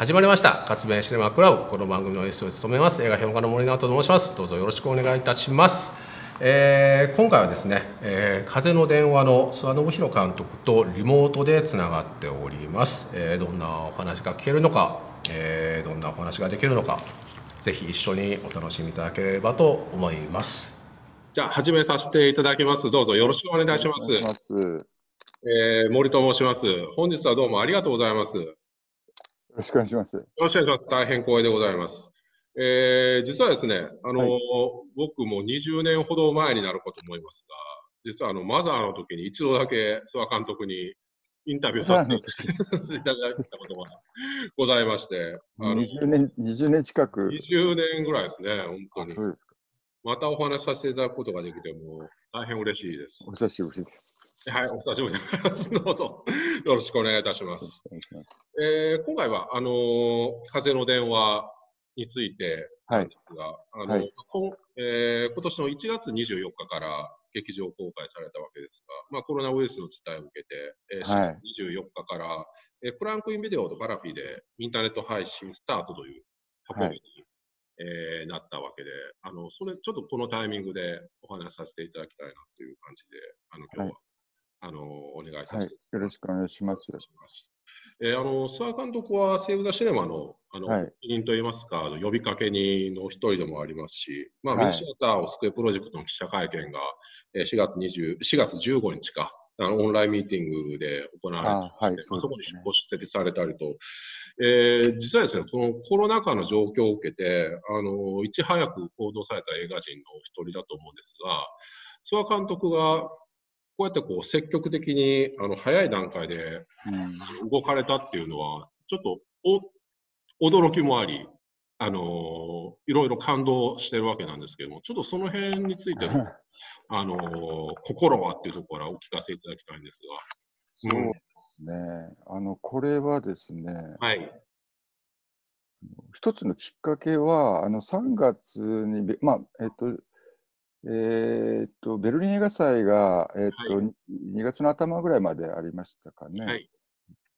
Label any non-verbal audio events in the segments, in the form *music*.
始まりました活弁シネマクラブこの番組の S を務めます映画評論家の森直人と申しますどうぞよろしくお願いいたします、えー今回はですね、えー風の電話の諏訪信弘監督とリモートでつながっております、えーどんなお話が聞けるのか、えーどんなお話ができるのかぜひ一緒にお楽しみいただければと思いますじゃあ、始めさせていただきます。どうぞよろしくお願いします。お願いします。えー森と申します。本日はどうもありがとうございます。よよろしくお願いします。ろしくお願いします。大変光栄でございます。えー実はですね、あのーはい僕も20年ほど前になるかと思いますが、実はあのマザーの時に一度だけ諏訪監督にインタビューさせていただいたことがございまして、*laughs* あの20年、20年近く。20年ぐらいですね、本当に。そうですか。またお話しさせていただくことができても大変嬉しいです。お久しぶりです。はい、お久しぶりです。*laughs* どうぞよろしくお願いいたします。ます。えー今回は、あのー風の電話についてなんですが、あのはいこんえー今年の1月24日から劇場公開されたわけですが、まあ、コロナウイルスの事態を受けて、えーはい4月24日から、えークランクインビデオとパラフィでインターネット配信スタートという運びに、えーなったわけで、あのそれちょっとこのタイミングでお話しさせていただきたいなという感じで、あの今日は、はいあのお願いさせていただきます。はい。よろしくお願いします。えーあの諏訪監督はセーブ・ザ・シネマのあの、はい責任といいますか、呼びかけ人の一人でもありますし、まあ、はいミニシアターを救うプロジェクトの記者会見が、えー4月20 4月15日か、あのオンラインミーティングで行われてはいまあそこにご出席されたりと、えー実はですね、このコロナ禍の状況を受けて、あのいち早く行動された映画人のお一人だと思うんですが、諏訪監督がこうやってこう積極的にあの早い段階でうん。動かれたっていうのは、ちょっとお驚きもあり、あのーいろいろ感動してるわけなんですけども、ちょっとその辺についての、あのー心はっていうところか？らお聞かせいただきたいんですそうですね。あの、これはですね、が。はい。一つのきっかけは、あの、3月にべ、まあ、えっと、えーっと、ベルリン映画祭が、えっと、は2月の頭ぐらいまでありましたかね。はい。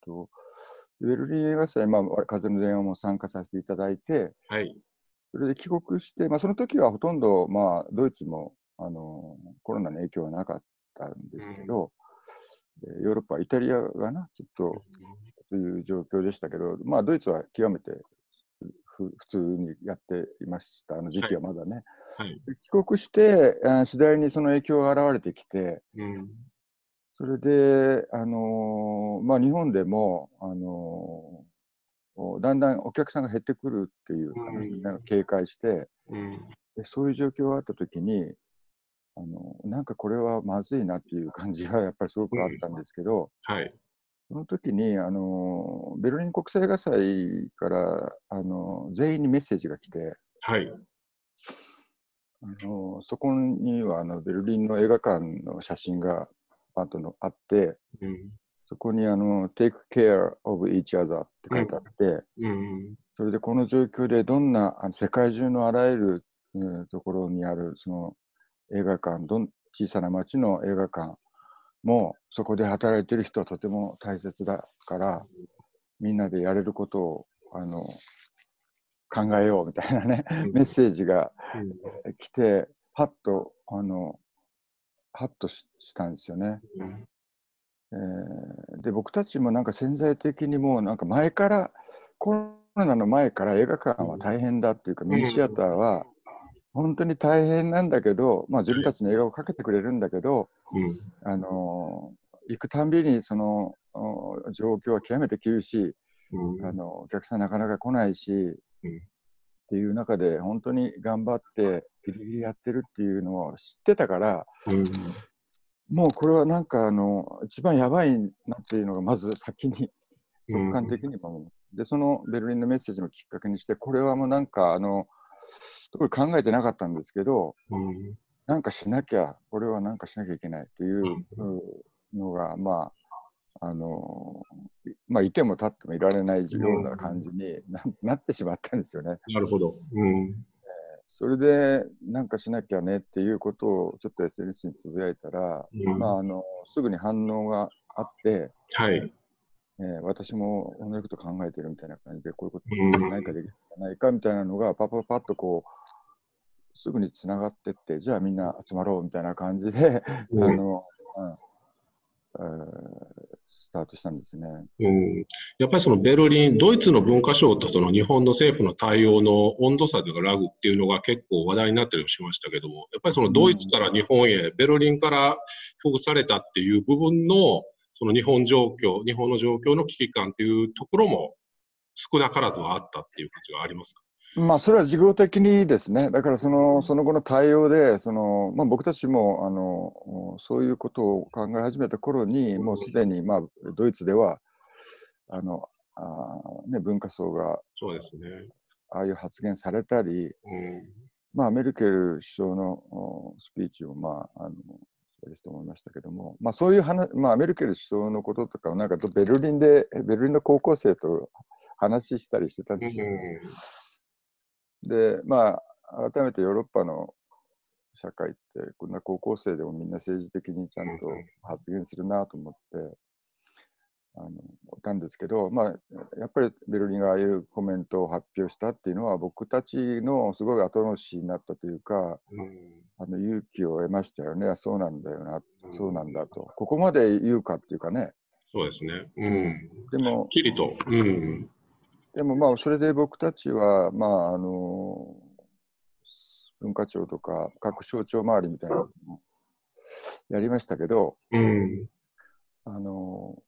とベルリン映画祭、まあ、風の電話も参加させていただいて、はい。それで帰国して、まあ、その時はほとんど、まあ、ドイツもあのコロナの影響はなかったんですけど、でヨーロッパ、イタリアがな、ちょっとという状況でしたけど、まあ、ドイツは極めてふ普通にやっていました、あの時期はまだね。はい。で帰国して、次第にその影響が現れてきて、うん。それで、あのーまあ、日本でも、あのーだんだんお客さんが減ってくるっていうかね、うんみんなが警戒して、うん。でそういう状況があったときに、あのなんかこれはまずいなっていう感じがやっぱりすごくあったんですけど、はい。その時にあのベルリン国際映画祭からあの全員にメッセージが来て、はい。あのそこにはあのベルリンの映画館の写真があとのあって、うん。そこにあの Take care of each other って書いてあって、うん。それでこの状況でどんなあの世界中のあらゆる、うんところにあるその映画館どん小さな町の映画館もそこで働いてる人はとても大切だからみんなでやれることをあの考えようみたいなねメッセージが来てハッとあのハッとししたんですよね。うん。えーで僕たちもなんか潜在的にもうなんか前からコロナの前から映画館は大変だっていうか、うんミニシアターは本当に大変なんだけど、まあ、自分たちの映画をかけてくれるんだけど、うん。あのー行くたんびにそのお状況は極めて厳しい、うん。あのお客さんなかなか来ないし、うんっていう中で本当に頑張ってギリギリやってるっていうのを知ってたからうん。もうこれはなんかあの一番やばいなっていうのがまず先に直感的にも。で、そのベルリンのメッセージのきっかけにして、これはもうなんか、あの、特に考えてなかったんですけど、うん。なんかしなきゃ、これはなんかしなきゃいけないというのが、まあ、あの、まあ、いても立ってもいられないような感じにななってしまったんですよね。なるほど。うん。それで、なんかしなきゃねっていうことをちょっと SNS につぶやいたら、うんまあ、あの、すぐに反応があって、はい。えー私も同じこと考えてるみたいな感じで、こういうこと何かできないかみたいなのが、パッパッパッとこう、すぐにつながってって、じゃあみんな集まろうみたいな感じで、うん。あの、うん。えースタートしたんですね。うん、やっぱりそのベルリン、ドイツの文化省とその日本の政府の対応の温度差というかラグっていうのが結構話題になったりもしましたけども、やっぱりそのドイツから日本へ、ベルリンから帰国されたっていう部分のその日本状況、日本の状況の危機感っていうところも少なからずはあったっていう感じはありますか？まあ、それは事業的にですね、だからそのその後の対応で、そのまあ、僕たちもあのそういうことを考え始めた頃に、もうすでに、まあ、ドイツではあのあー、ね、文化層がそうですね。ああいう発言されたり、うん。まあ、メルケル首相のおスピーチを、まあ、あのそうですと思いましたけども、まあ、そういう話、まあ、メルケル首相のこととかをなんかとベルリンで、ベルリンの高校生と話したりしてたんですよ。で、まあ、改めてヨーロッパの社会って、こんな高校生でもみんな政治的にちゃんと発言するなと思って、あの、たんですけど、まあ、やっぱりベルリンがああいうコメントを発表したっていうのは、僕たちのすごい後押しになったというか、うんあの勇気を得ましたよね。あそうなんだよな、うんそうなんだと。ここまで言うかっていうかね。そうですね。うん。でも、きりと。うん。でもまあ、それで僕たちは、まあ、あの、文化庁とか各省庁周りみたいなのもやりましたけど、うん。あの、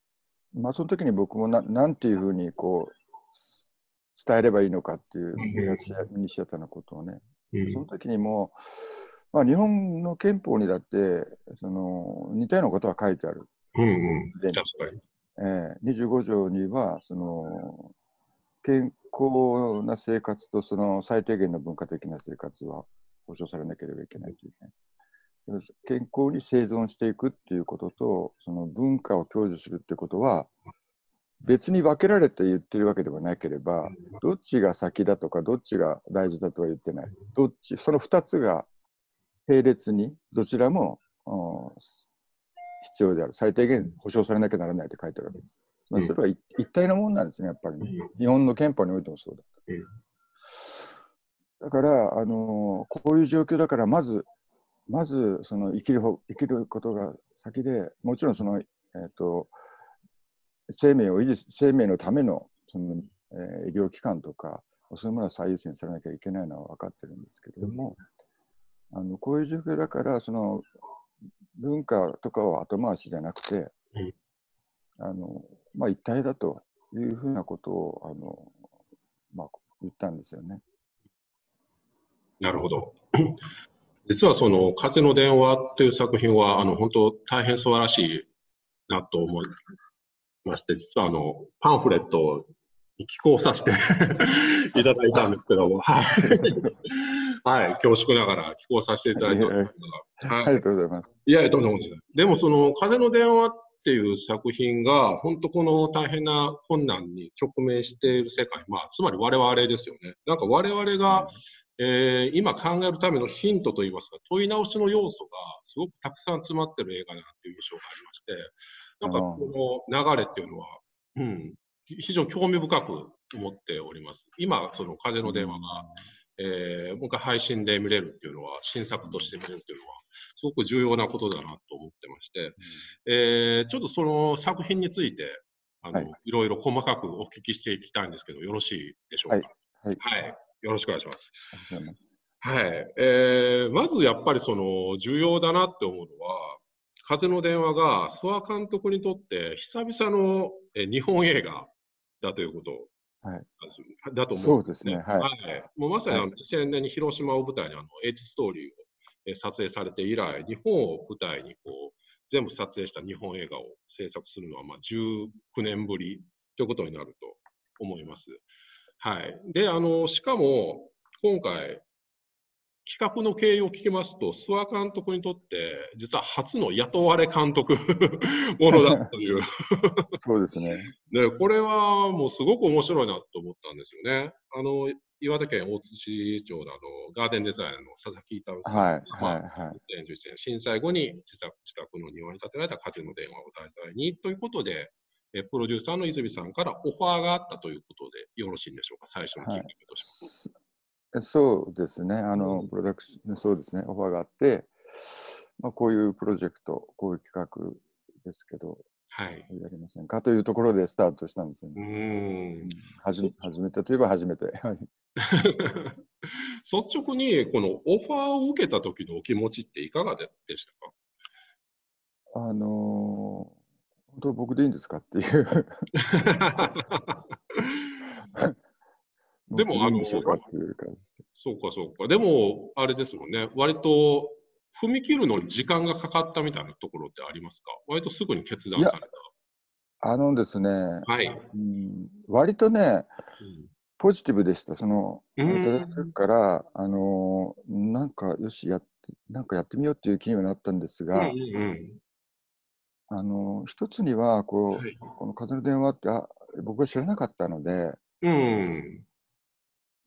まあ、その時に僕もななんていうふうにこう、伝えればいいのかっていうミニシアミニシアターのことをね、うんその時にも、まあ、日本の憲法にだってその似たようなことは書いてある。うんうん。で確かに。えー、25条にはその健康な生活とその最低限の文化的な生活は保障されなければいけないというね。健康に生存していくっていうことと、その文化を享受するってことは、別に分けられて言ってるわけではなければ、どっちが先だとか、どっちが大事だとは言ってない。どっち、その2つが並列に、どちらもうん必要である。最低限保障されなきゃならないって書いてあるわけです。まあうんそれは一一体のものなんですね、やっぱりね。日本の憲法においてもそうだ。うんだから、あのこういう状況だから、まず、まずその生きるほ生きることが先で、もちろんその、えー、と生命を維持、生命のためのその、えー医療機関とか、そういうものは最優先されなきゃいけないのは分かってるんですけれども、あのこういう状況だから、その文化とかを後回しじゃなくて、うんあのまあ、一体だというふうなことをあの、まあ、言ったんですよね。なるほど。実はその風の電話という作品は、あの、本当大変素晴らしいなと思いまして、実はあの、パンフレットに寄稿させていただいたんですけども、はい。*laughs* はい、恐縮ながら寄稿させていただいたんですが、はいありがとうございます。いやいや、とんでもな。でも、その、風の電話っていう作品が、本当この大変な困難に直面している世界、まあ、つまり我々ですよね。なんか我々が、えー今考えるためのヒントといいますか、問い直しの要素がすごくたくさん詰まってる映画だなっていう印象がありまして、なんかこの流れっていうのは、うん、ひ非常に興味深く思っております。今、その風の電話が、えー、もう一回配信で見れるっていうのは、新作として見れるっていうのは、すごく重要なことだなと思ってまして、えーちょっとその作品について、あの、はいい、ろいろ細かくお聞きしていきたいんですけど、よろしいでしょうか？はい。はいよろしくお願いします。はい。えーまずやっぱりその重要だなって思うのは、風の電話が諏訪監督にとって久々のえー日本映画だということはいだと思そうですねはいはい。もうまさにあの2000年に広島を舞台にあの H ストーリーをえー撮影されて以来、日本を舞台にこう全部撮影した日本映画を制作するのはまあ19年ぶりということになると思います。はい。で、あの、しかも今回、企画の経緯を聞きますと、諏訪監督にとって、実は初の雇われ監督 *laughs* ものだという。*laughs* そうですね。で、これはもうすごく面白いなと思ったんですよね。あの、岩手県大槌町のあのガーデンデザイナーの佐々木太郎さんはいが、はいはい。2011年震災後に自宅自宅の庭に建てられた風の電話を題材にということで、えプロデューサーの泉さんからオファーがあったということでよろしいんでしょうか、最初のきっかけとして。はい、そうですね、あの、プロダクション、そうですね、オファーがあって、まあ、こういうプロジェクト、こういう企画ですけど、はい、やりませんかというところでスタートしたんですよね。うん。初めてといえば初めて。*laughs* 率直にこのオファーを受けた時のお気持ちっていかがでしたか？あのー、本当僕でいいんですかっていう。*laughs* でも、あの、そうかそうか。でも、あれですもんね、割と踏み切るのに時間がかかったみたいなところってありますか？割とすぐに決断された。あのですね、はい、うん。割とね、うん、ポジティブでした。その、いただくから、あの、なんか、よし、やって、なんかやってみようっていう気にはなったんですが、うんあの一つにはこう、はい、この風の電話ってあ僕は知らなかったので、うん、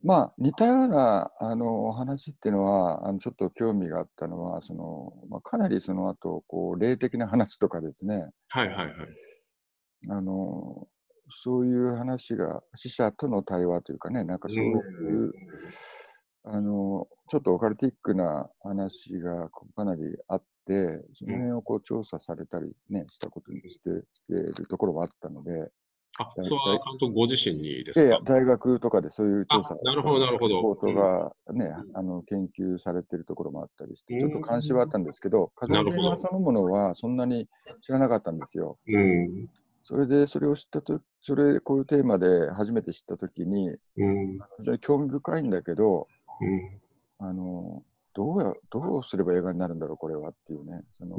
まあ似たようなあのお話っていうのはあのちょっと興味があったのはその、まあ、かなりその後こう霊的な話とかですね、はいはいはい、あのそういう話が死者との対話というかねなんかそういう、あのちょっとオカルティックな話がかなりあって、その辺をこう調査されたりね、したことにしてしているところもあったので、あ、それは監督ご自身にですか？大学とかでそういう調査、なるほど、なるほど。ポートがね、うん、あの研究されてるところもあったりして、ちょっと関心はあったんですけど、風の電話そのものはそんなに知らなかったんですよ。うん、それで、それを知ったと、それ、こういうテーマで初めて知ったときに、うん、非常に興味深いんだけど、うん、あのどうやどうすれば映画になるんだろう、これはっていうね、その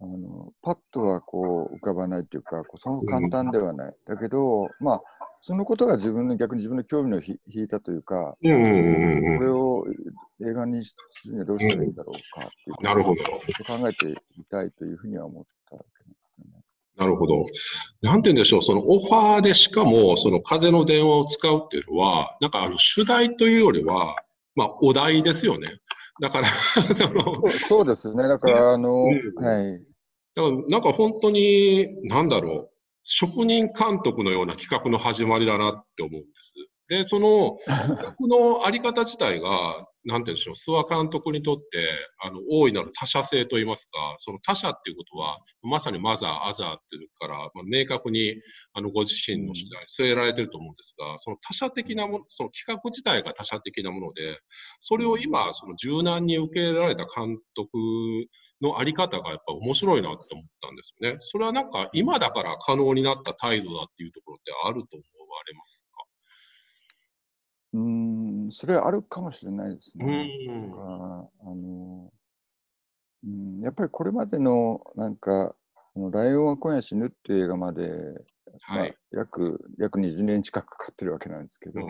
あのパッとはこう浮かばないっていうか、そう簡単ではない。だけど、まあ、そのことが自分の逆に自分の興味を引いたというか、これを映画にするにはどうしたらいいんだろうかっていうなるほど考えていたいというふうには思ったわけですよね。なるほど。なんて言うんでしょう、そのオファーでしかも、その風の電話を使うっていうのは、なんかあの主題というよりは、まあ、お題ですよね。だから *laughs* そのそうですね。だから、あの、うん、はい。だから、なんか本当に、なんだろう、職人監督のような企画の始まりだなって思うんです。で、その企画のあり方自体が、なんて言うんでしょう、諏訪監督にとって、あの、大いなる他者性といいますか、その他者っていうことは、まさにマザー、アザーっていうから、まあ、明確に、あの、ご自身の次第、据えられてると思うんですが、その他者的なもの、その企画自体が他者的なもので、それを今、その柔軟に受け入れられた監督のあり方がやっぱ面白いなって思ったんですよね。それはなんか、今だから可能になった態度だっていうところってあると思われますうん、それはあるかもしれないですね。うん、あのうん、やっぱりこれまでのなんか、ライオンは今夜死ぬっていう映画まで、はい、まあ、約約20年近くかかってるわけなんですけど、うん、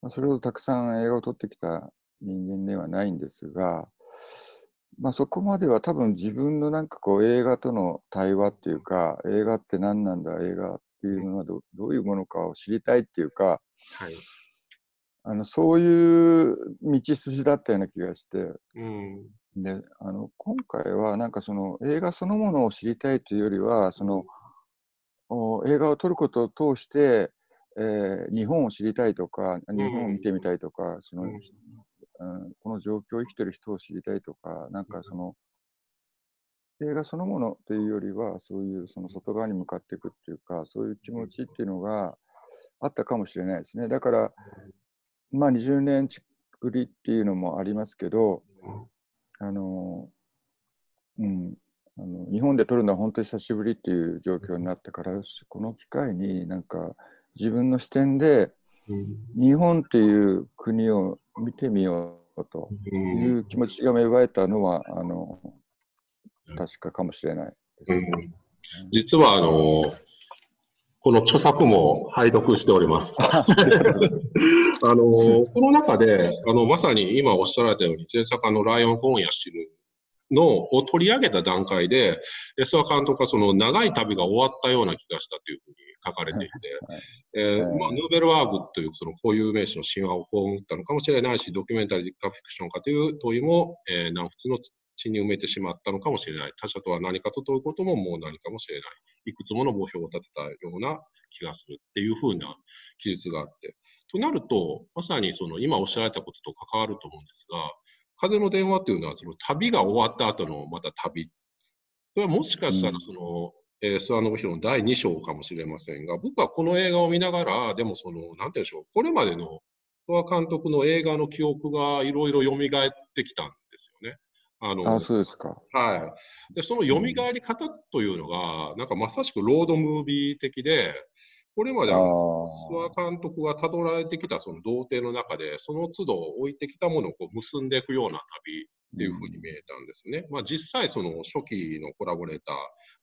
まあ、それをたくさん映画を撮ってきた人間ではないんですが、まあ、そこまでは多分自分のなんかこう映画との対話っていうか、映画って何なんだ、映画っていうのはどどういうものかを知りたいっていうか、はいあのそういう道筋だったような気がして、うん、であの今回はなんかその映画そのものを知りたいというよりはその映画を撮ることを通して、えー、日本を知りたいとか日本を見てみたいとか、その、うん、この状況を生きてる人を知りたいとかなんかその、映画そのものというよりはそういうその外側に向かっていくっていうかそういう気持ちっていうのがあったかもしれないですね。だからまあ20年ぶりっていうのもありますけど、あの、うん、あの日本で撮るのは本当に久しぶりっていう状況になってから、この機会になんか自分の視点で日本っていう国を見てみようという気持ちが芽生えたのは、あの、確かかもしれない、うん、実はあのこの著作も拝読しております。*laughs* あの、この中で、あの、まさに今おっしゃられたように、前作のライオン今夜死ぬのを取り上げた段階で、エスワ監督はその長い旅が終わったような気がしたというふうに書かれていて、えー、まあ、ヌーベルワーグというその固有名詞の神話を葬ったのかもしれないし、ドキュメンタリーかフィクションかという問いも、えー、南仏の血に埋めてしまったのかもしれない。他者とは何かと問うことももう何かもしれない。いくつもの目標を立てたような気がするっていうふうな記述があって。となると、まさにその今おっしゃられたことと関わると思うんですが、風の電話というのは、その旅が終わった後のまた旅。それはもしかしたらその、えー、諏訪信弘の第2章かもしれませんが、僕はこの映画を見ながら、でもその、なんて言うんでしょう、これまでの諏訪監督の映画の記憶がいろいろ蘇ってきたん。あのあそうですか。はい。で、その蘇り方というのが、なんかまさしくロードムービー的で、これまで諏訪監督がたどられてきたその童貞の中で、その都度置いてきたものをこう結んでいくような旅っていうふうに見えたんですね。うん、まあ、実際、その初期のコラボレーター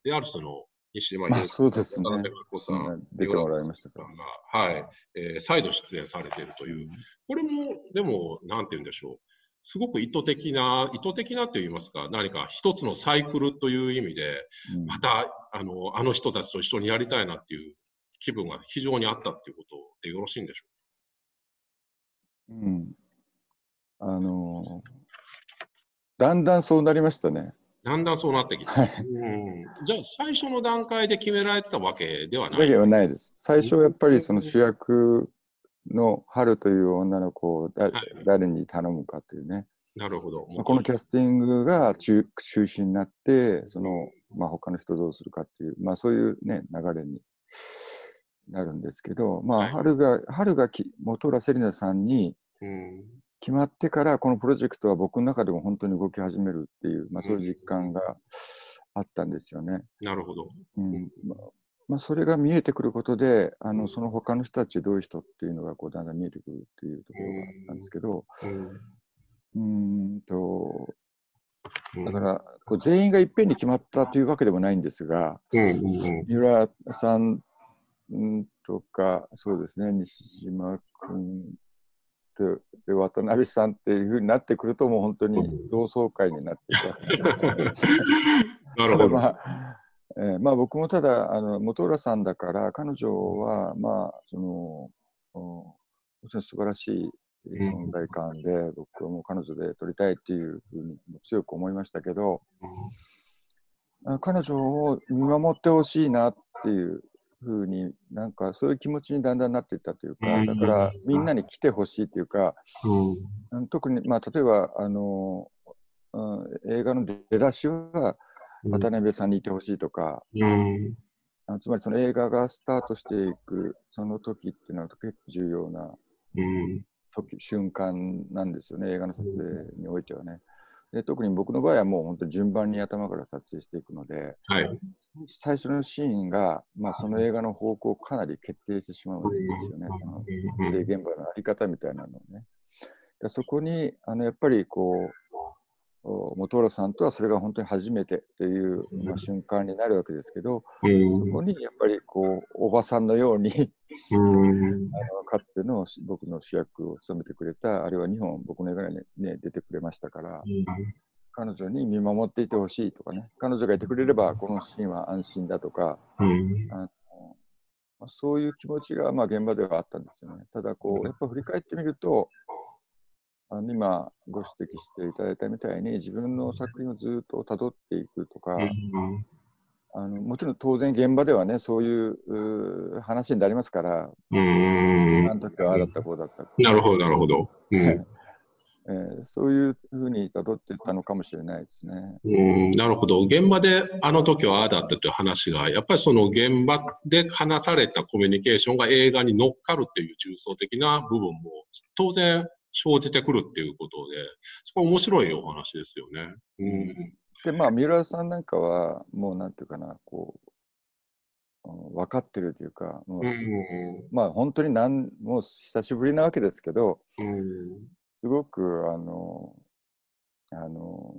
であるその西島秀樹さん、渡辺子さん、出てもらいましたさんが、はい、えー、再度出演されているという、これも、でも、なんて言うんでしょう。すごく意図的な、意図的なと言いますか、何か一つのサイクルという意味で、また、あの、あの人たちと一緒にやりたいなっていう気分が非常にあったっていうことでよろしいんでしょうか？うん。あのだんだんそうなりましたね。だんだんそうなってきた。はい、うん、じゃあ、最初の段階で決められてたわけではない？ではないです。最初、やっぱりその主役の春という女の子をだ、はい、誰に頼むかというね。なるほど。このキャスティングが中中心になって、その、まあ、他の人どうするかっていう、まあ、そういうね、流れになるんですけど、まあ、はい、春が、春がき本浦セリナさんに決まってから、このプロジェクトは僕の中でも本当に動き始めるっていう、まあ、そういう実感があったんですよね。なるほど。うんまあまあ、それが見えてくることで、あのその他の人たちどういう人っていうのがこうだんだん見えてくるっていうところがあったんですけど、うん。と、だから、こう全員がいっぺんに決まったというわけでもないんですが、三浦さんんとか、そうですね、西島君でで渡辺さんっていうふうになってくると、もう本当に同窓会になっていた。*laughs* なるほど。*laughs* まあえー、まあ、僕もただ、あの本浦さんだから、彼女は、まあ、その、もちろん素晴らしい存在感で、僕はもう彼女で撮りたいっていうふうに強く思いましたけど、彼女を見守ってほしいなっていうふうになんかそういう気持ちにだんだんなっていったというか、だからみんなに来てほしいというか、うん、特に、まあ、例えばあの、うん、映画の出だしは渡辺さんにいてほしいとか、うん、あつまりその映画がスタートしていくその時っていうのは結構重要な時、瞬間なんですよね、映画の撮影においてはね。で特に僕の場合はもう本当に順番に頭から撮影していくので、はい、最初のシーンが、まあ、その映画の方向をかなり決定してしまうんですよね、その現場のあり方みたいなのをね。でそこにあのやっぱりこう本浦さんとはそれが本当に初めてという、まあ、瞬間になるわけですけど、そこにやっぱりこうおばさんのようにあのかつての僕の主役を務めてくれた、あるいは2本僕の映画に、ね、出てくれましたから、彼女に見守っていてほしいとかね、彼女がいてくれればこのシーンは安心だとか、あのまあ、そういう気持ちがまあ現場ではあったんですよね。ただこう、やっぱ振り返ってみると、あの今ご指摘していただいたみたいに自分の作品をずっとたどっていくとか、あのもちろん当然現場ではね、そういう話になりますから、うん。あの時はああだった、こうだった。なるほど、なるほど。うん、えー、そういうふうに辿っていったのかもしれないですね。うんなるほど。現場であの時はああだったという話が、やっぱりその現場で話されたコミュニケーションが映画に乗っかるっていう重層的な部分も当然生じてくるっていうことで、そこは面白いお話ですよね。うん。で、まあ、三浦さんなんかは、もうなんていうかな、こう、分かってるというか、もう、うん、まあ、本当になん、もう久しぶりなわけですけど、うん、すごく、あの、あの、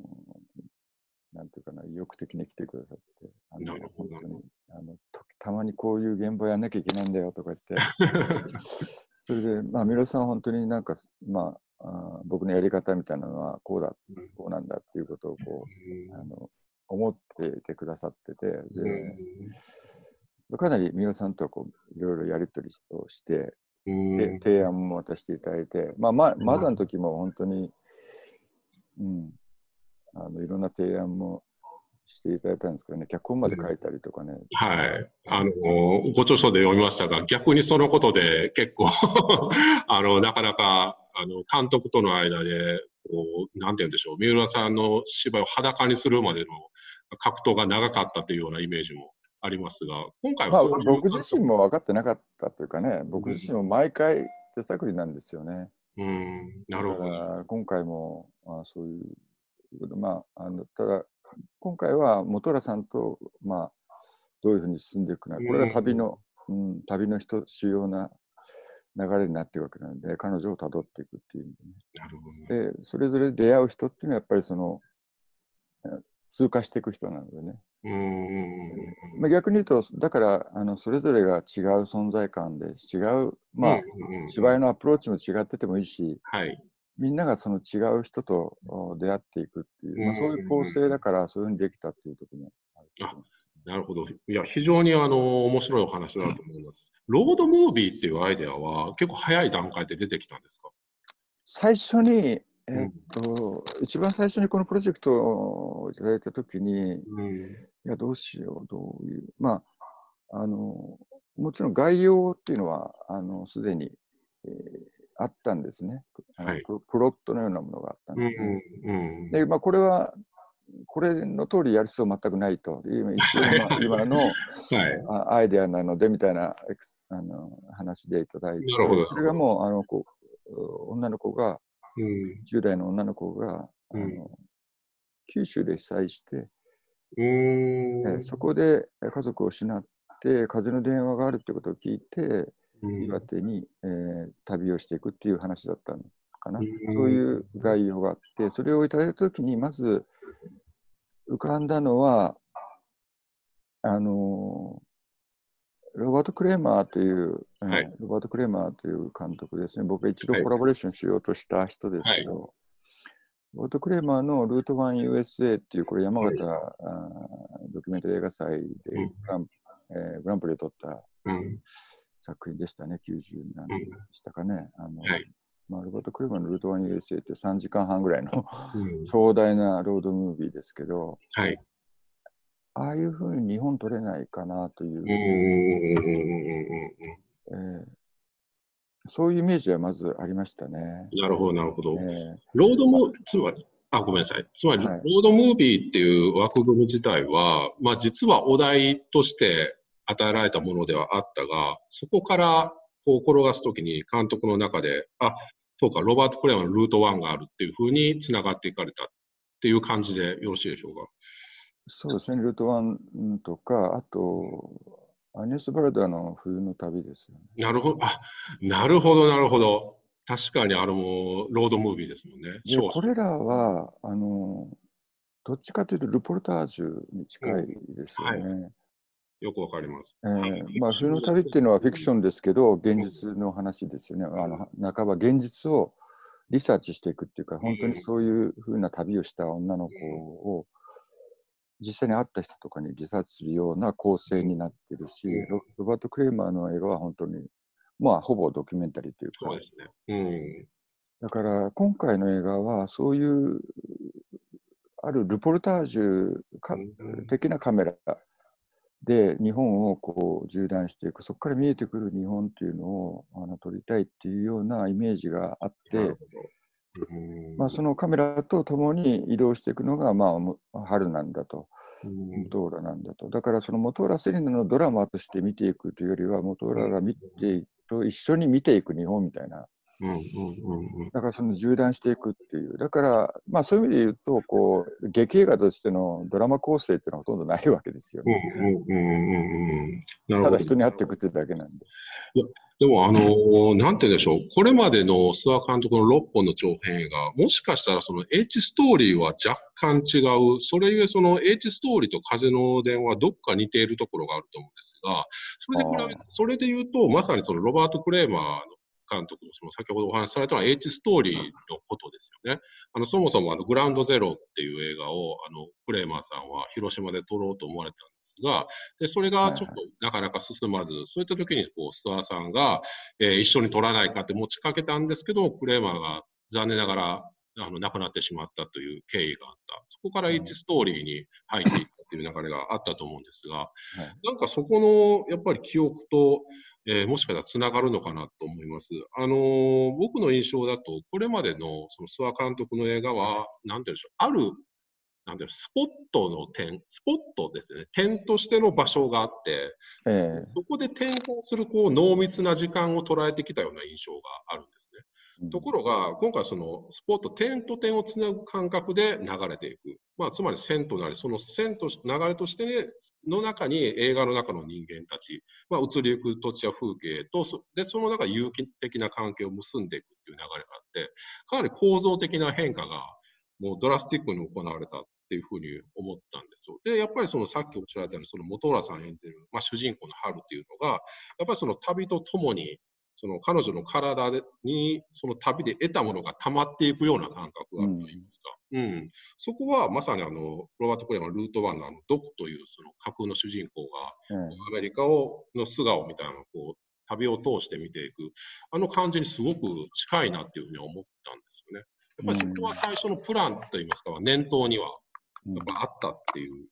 なんていうかな、意欲的に来てくださって、あの本当にあのたまにこういう現場やんなきゃいけないんだよとか言って、*laughs* それで、まあ、三浦さんは本当になんか、まあ、あ僕のやり方みたいなのはこうだ、こうなんだっていうことをこう、あの思っていてくださってて、でかなり三浦さんとはこういろいろやり取りをして、で提案も渡していただいて、まあ、ままだの時も本当に、うん、あのいろんな提案もしていただいたんですけどね、脚本まで書いたりとかね。はい。あの、ご著書で読みましたが、逆にそのことで結構 *laughs* あの、なかなか、あの、監督との間で、こう、なんて言うんでしょう、三浦さんの芝居を裸にするまでの格闘が長かったというようなイメージもありますが、今回はまあ、僕自身も分かってなかったというかね、僕自身も毎回手探りなんですよね。うん、なるほど。今回も、まあ、そういう、まあ、あのただ、今回は本浦さんと、まあ、どういうふうに進んでいくか、これが旅の、うん、うん、旅の人、主要な流れになっていくわけなので、彼女をたどっていくっていう意味でね。で、それぞれ出会う人っていうのは、やっぱりその、通過していく人なのでね。うんまあ、逆に言うと、だからあのそれぞれが違う存在感で、違う、まあ、芝居のアプローチも違っててもいいし、はい、みんながその違う人と出会っていくっていう、まあ、そういう構成だから、そういうふうにできたっていうところもあるあなるほど。いや、非常にあの面白いお話だと思います。ロードムービーっていうアイデアは結構早い段階で出てきたんですか？最初に、えー、っと、うん、一番最初にこのプロジェクトをいただいたときに、うん、いや、どうしよう、どういう、まあ、あの、もちろん概要っていうのは、あの、すでに、えー、あったんですね、はい、プロットのようなものがあったんです、ね、うんうん、で、まあ、これはこれの通りやる必要全くないと、今一応今の、*laughs* はい、アイデアなのでみたいなあの話でいただいて、それがもうあのこう女の子が、うん、10代の女の子が、うん、あの九州で被災して、えそこで家族を失って、風の電話があるってことを聞いて、岩手に、えー、旅をしていくっていう話だったのかな。そういう概要があって、それをいただいたときに、まず浮かんだのは、あのロバート・クレーマーという、はい、ロバート・クレーマーという監督ですね。僕が一度コラボレーションしようとした人ですけど、はい、ロバート・クレーマーのルート1 USA っていう、これ山形、はい、あドキュメンタリー映画祭でグラン,、えー、グランプリを取った、うん作品でしたね、90何でしたかね。あの、はい、まあ、ロバート・クレバのルートワン USA って3時間半ぐらいの壮大なロードムービーですけど、はい、ああいうふうに日本取れないかなという、えー、そういうイメージはまずありましたね。なるほど、なるほど。えー、ロードも、つまり、あ、ごめんなさい。つまり、はい、ロードムービーっていう枠組み自体は、まあ、実はお題として与えられたものではあったが、そこからこう転がすときに監督の中で、あ、そうか、ロバート・クレアのルート1があるっていうふうにつながっていかれたっていう感じでよろしいでしょうか？そうですね、ルート1とか、あと、アニエス・バルダーの冬の旅ですよね。なるほど、あなるほど、なるほど。確かにあのロードムービーですもんね。でこれらはあの、どっちかというと、ルポルタージュに近いですよね。うんはいよくわかります。えー、まあ、冬の旅っていうのはフィクションですけど、現実の話ですよね。あの半ば現実をリサーチしていくっていうか、本当にそういうふうな旅をした女の子を、実際に会った人とかにリサーチするような構成になってるし、ロバート・クレーマーの映画は本当に、まあ、ほぼドキュメンタリーというか、そうですね。うん、だから、今回の映画は、そういう、あるルポルタージュ的なカメラで日本をこう縦断していくそこから見えてくる日本っていうのをあの撮りたいっていうようなイメージがあって、まあ、そのカメラと共に移動していくのが、まあ、春なんだと。元浦なんだと。だからその元浦セリナのドラマとして見ていくというよりは元浦が見てと一緒に見ていく日本みたいなだからその縦断していくっていう。だから、まあそういう意味で言うと、こう、劇映画としてのドラマ構成っていうのはほとんどないわけですよね。ただ人に会っていくってだけなんで。いやでも、あのー、なんて言うんでしょう、これまでの諏訪監督の6本の長編映画、もしかしたらその H ストーリーは若干違う、それゆえその H ストーリーと風の電話はどっか似ているところがあると思うんですが、それで比べそれで言うと、まさにそのロバート・クレーマーの監督のその先ほどお話しされたのは H ストーリーのことですよね。あのそもそもあのグラウンドゼロっていう映画をあのクレーマーさんは広島で撮ろうと思われたんですが、でそれがちょっとなかなか進まず、そういった時にこう諏訪さんが、えー、一緒に撮らないかって持ちかけたんですけど、クレーマーが残念ながらあの亡くなってしまったという経緯があった。そこから H ストーリーに入っていったっていう流れがあったと思うんですが、はいなんかそこのやっぱり記憶と、えーもしかしたらつながるのかなと思います。あのー僕の印象だと、これまでのその諏訪監督の映画は、なんていうんでしょう、ある、なんていうのスポットの点、スポットですね、点としての場所があって、えそこで転校するこう濃密な時間を捉えてきたような印象があるんですね。えところが、今回そのスポット、点と点をつなぐ感覚で流れていく。まあ、つまり線となり、その線とし流れとしての中に映画の中の人間たち、まあ、移りゆく土地や風景と、そで、その中で有機的な関係を結んでいくっていう流れがあって、かなり構造的な変化がもうドラスティックに行われたっていうふうに思ったんですよ。で、やっぱりそのさっきおっしゃられたように、その本浦さん演じる、まあ、主人公の春っていうのが、やっぱりその旅とともに、その彼女の体でに、その旅で得たものが溜まっていくような感覚があるといいますか。うん。そこはまさにあの、ロバート・コリアのルート1のあの、ドクというその架空の主人公が、ええアメリカをの素顔みたいなのをこう、旅を通して見ていく、あの感じにすごく近いなっていうふうに思ったんですよね。やっぱりそこは最初のプランといいますか、念頭にはうんやっぱあったっていう。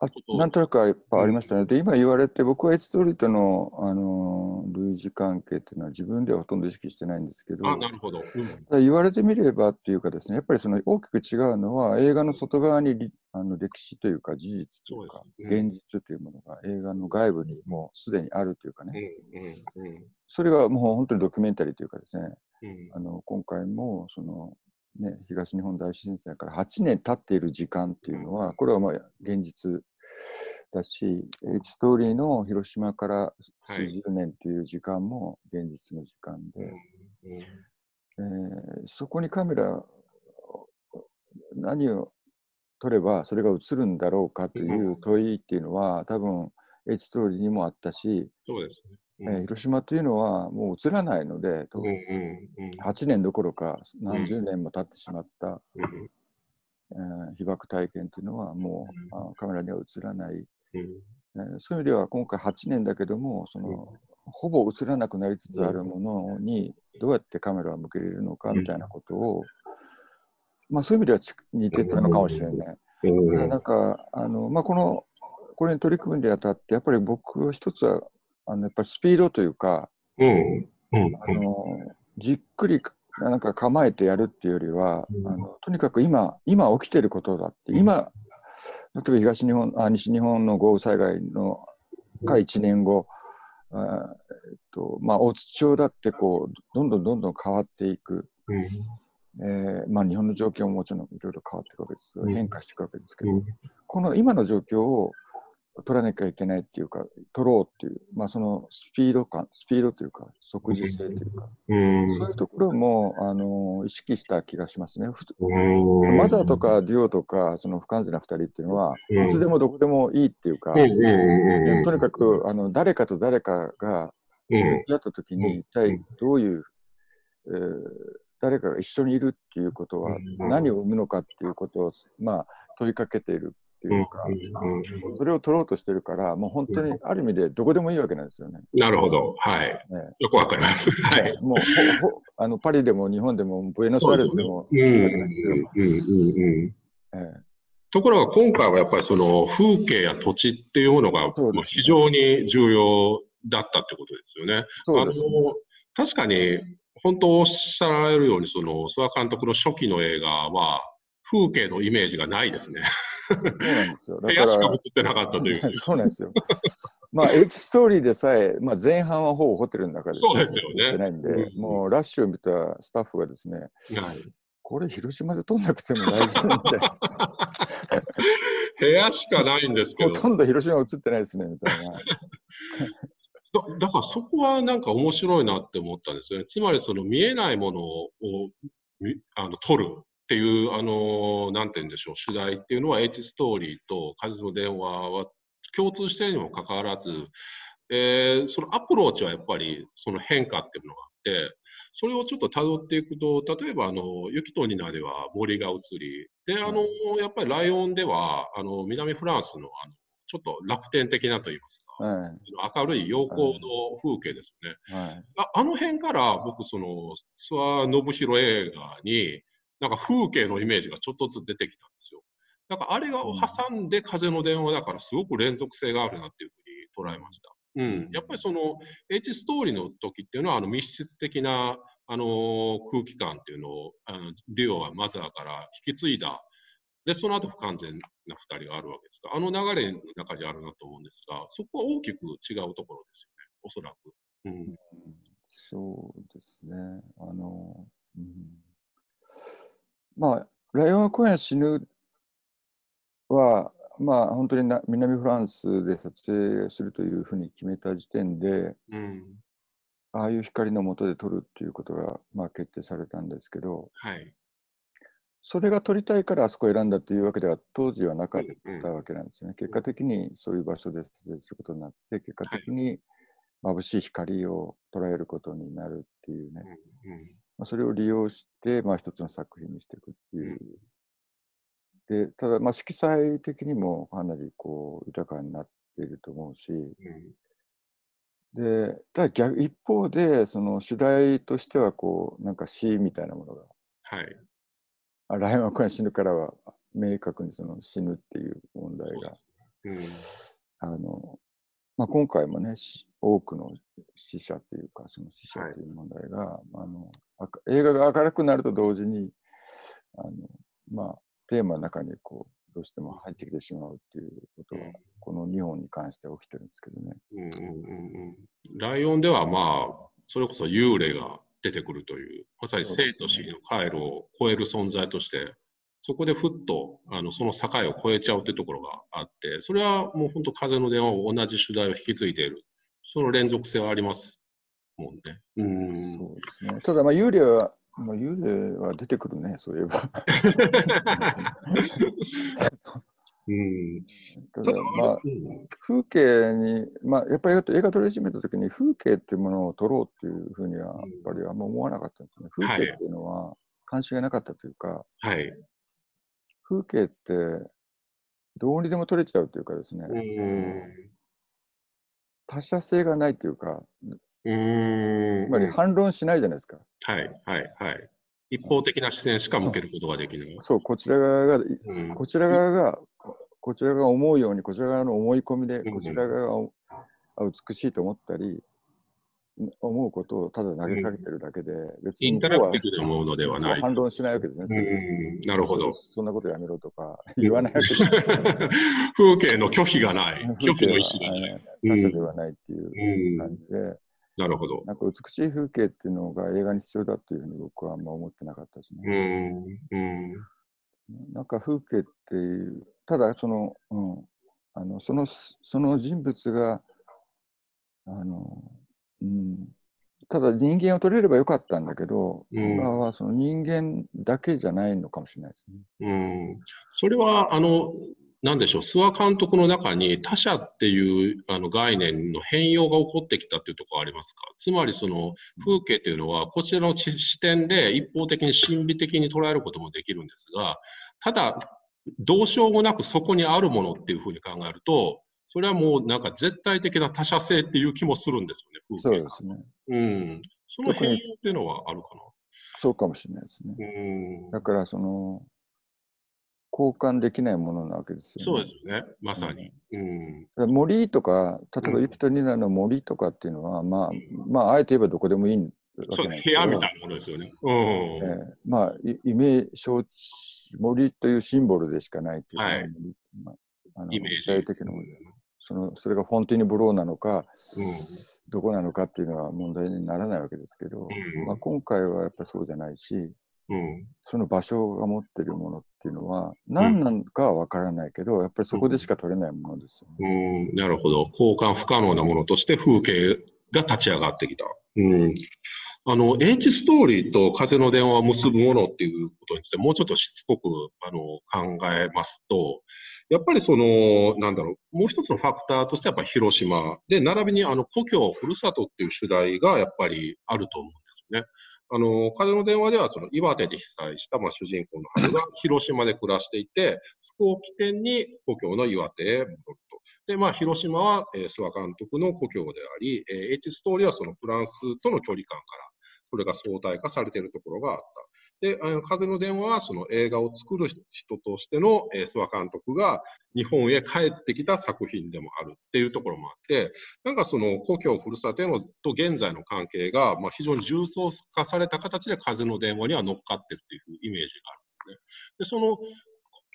あなんとなくやっぱありましたね。で、今言われて、僕はエチストリの、あの類似関係っていうのは自分ではほとんど意識してないんですけど、あ、なるほど。うん。言われてみればっていうかですね、やっぱりその大きく違うのは映画の外側にりあの歴史というか事実というか現実というものが映画の外部にもうすでにあるというかね、うんうん。それがもう本当にドキュメンタリーというかですね、うん。あの今回もその、ね、東日本大震災から8年経っている時間っていうのは、これはまあ現実だし、ストーリーの広島から数十年っていう時間も現実の時間で、うんえーそこにカメラ何を撮ればそれが映るんだろうかという問いっていうのは多分エチストーリーにもあったし、そうですね。えー広島というのはもう映らないので、とうんうんうん。8年どころか何十年も経ってしまった、うん。えー被爆体験というのはもう、あカメラには映らない、うん。えーそういう意味では今回8年だけどもその、ほぼ映らなくなりつつあるものにどうやってカメラを向けれるのかみたいなことを、まあ、そういう意味ではち似てたのかもしれない。うん。なんかあの、まあ、このこれに取り組むにあたってやっぱり僕は一つはあのやっぱりスピードというかうんうんあのじっくりなんか構えてやるっていうよりは、うん。あのとにかく今今起きてることだって今例えば東日本あ西日本の豪雨災害のから1年後、あえっとまあ、大津町だってこうどんどんどんどん変わっていく、うん。えーまあ、日本の状況ももちろんいろいろ変わっていくわけですうん。変化していくわけですけど、うんこの今の状況を取らなきゃいけないっていうか、取ろうっていう、まあ、そのスピード感、スピードというか、即時性というか、うん。そういうところも、あの意識した気がしますね。マザーとかデュオとか、その不完全な2人っていうのは、うん。いつでもどこでもいいっていうか、とにかくあの誰かと誰かがうん。向き合ったときに、一体どういう、えー誰かが一緒にいるっていうことはうん。何を生むのかっていうことを、まあ、問いかけているっていうか、それを取ろうとしてるから、もう本当にある意味でどこでもいいわけなんですよね。なるほど。はい。ねよくわかります。はい。もうほほあのパリでも日本でもブエノスアイレスでもところが今回はやっぱりその風景や土地っていうものが非常に重要だったってことですよね。そうですあの確かに本当おっしゃられるようにその諏訪監督の初期の映画は風景のイメージがないですね。そうなんですよ。部屋しか映ってなかったという。*laughs* そうなんですよ。まあ、エピストーリーでさえ、まあ、前半はほぼホテルの中でそうですよね撮ってないんで、うんもうラッシュを見たスタッフがですね、はいこれ広島で撮んなくても大丈夫みたいな。部屋しかないんですけほど。とんど広島映ってないですね、みたいな。*laughs* だだからそこはなんか面白いなって思ったんですよね。つまりその見えないものをみあの撮るっていう、あの、なんて言うんでしょう、取材っていうのは H ストーリーと風の電話は共通しているにもかかわらず、えーそのアプローチはやっぱりその変化っていうのがあって、それをちょっと辿っていくと、例えばあの、雪とニナでは森が映り、で、あの、やっぱりライオンでは、あの、南フランスのあの、ちょっと楽天的なといいますか、は明るい陽光の風景ですね。い。はい。ああの辺から僕、その、諏訪信弘映画に、なんか風景のイメージがちょっとずつ出てきたんですよ。だからあれが挟んで風の電話だからすごく連続性があるなっていうふうに捉えました。うん、やっぱりその H ストーリーの時っていうのはあの密室的なあの空気感っていうのをあのデュオはマザーから引き継いだでその後不完全な2人があるわけですがあの流れの中にあるなと思うんですがそこは大きく違うところですよねおそらく。うん、そうですねあの、うん、まあライオンは今夜死ぬはまあ本当にな南フランスで撮影するというふうに決めた時点で、うん、ああいう光の下で撮るっていうことが、まあ、決定されたんですけど、はい、それが撮りたいからあそこを選んだというわけでは当時はなかったわけなんですよね。結果的にそういう場所で撮影することになって、結果的に眩しい光を捉えることになるっていうね、まあ、それを利用して、まあ、一つの作品にしていくっていう。で、ただ、まあ、色彩的にもかなりこう豊かになっていると思うし、うん、で、ただ逆一方で、その主題としては、こう、なんか死みたいなものが、はい。あライオンはこれ死ぬからは、明確にその死ぬっていう問題が、うん、あの、まあ、今回もね、多くの死者というか、その死者という問題が、はい、あの映画が明るくなると同時に、あのまあ、テーマの中にこうどうしても入ってきてしまうっていうことは、この2本に関して起きてるんですけどね。うんうんうんライオンではまあ、それこそ幽霊が出てくるという、まさに生と死の回路を超える存在として、そこでふっとあのその境を越えちゃうというところがあって、それはもう本当、風の電話を同じ主題を引き継いでいる、その連続性はありますもんね。うん。そうですね。ただ、まあ、幽霊はまあ、幽霊は出てくるね、そういえば。うん、ただ、まあ、風景に、まあ、やっぱり映画撮り始めたときに、風景っていうものを撮ろうっていうふうには、やっぱりあんま思わなかったんですね。風景っていうのは、関心がなかったというか、はい、風景って、どうにでも撮れちゃうというかですね、他者性がないというか、うんつまり反論しないじゃないですか。はいはいはい。一方的な視線しか向けることができない。そう、こちら側が、うん、こちら側が、こちらが思うように、こちら側の思い込みで、こちら側が美しいと思ったり、思うことをただ投げかけてるだけで、別にインタラクティブで思うのではない。反論しないわけですね。うん、なるほどそ。んなことやめろとか *laughs* 言わないわけです。*laughs* 風景の拒否がない。拒否の意思がない。他者ではないっていう感じで、なるほど。なんか美しい風景っていうのが映画に必要だというふうに僕はあんま思ってなかったですね。うん。うん。なんか風景っていう、ただその、うん、あのそのその人物が、あの、うん、ただ人間を撮れればよかったんだけど、うん、今はその人間だけじゃないのかもしれないですね。うん、それはあのなんでしょう、諏訪監督の中に他者っていうあの概念の変容が起こってきたっていうところありますか？つまりその風景というのは、こちらの視点で一方的に心理的に捉えることもできるんですが、ただ、どうしようもなくそこにあるものっていうふうに考えると、それはもうなんか絶対的な他者性っていう気もするんですよね、そうですね。うん。その変容っていうのはあるかなそうかもしれないですね。うん、だからその、交換できないものなわけですよね。そうですね、まさに。うん、森とか、例えばユピトニナの森とかっていうのは、うん、まあ、まあ、あえて言えばどこでもいいんです部屋みたいなものですよね。うんえー、まあ、イメージ、森というシンボルでしかないっていう、はいまあ、あのイメージ。的なものそのそれがフォンティニブローなのか、うん、どこなのかっていうのは問題にならないわけですけど、うん、まあ、今回はやっぱりそうじゃないし、うん、その場所が持ってるものっていうのは何なのかは分からないけど、やっぱりそこでしか取れないものですよね。うん、なるほど。交換不可能なものとして風景が立ち上がってきた。うん。あの、H ストーリーと風の電話を結ぶものっていうことについてもうちょっとしつこくあの考えますと、やっぱりその、なんだろう、もう一つのファクターとしてやっぱ広島で、並びにあの故郷、ふるさとっていう主題がやっぱりあると思うんですよね。あの、風の電話では、その岩手で被災した、まあ、主人公の春が広島で暮らしていて、そこを起点に故郷の岩手へ戻ると。で、まあ、広島は、えー、諏訪監督の故郷であり、えー、H ストーリーはそのフランスとの距離感から、それが相対化されているところがあった。で、あの風の電話はその映画を作る人としての、えー、諏訪監督が日本へ帰ってきた作品でもあるっていうところもあって、なんかその故郷、ふるさとへのと現在の関係が、まあ、非常に重層化された形で風の電話には乗っかってるっていうイメージがあるんですね。で、その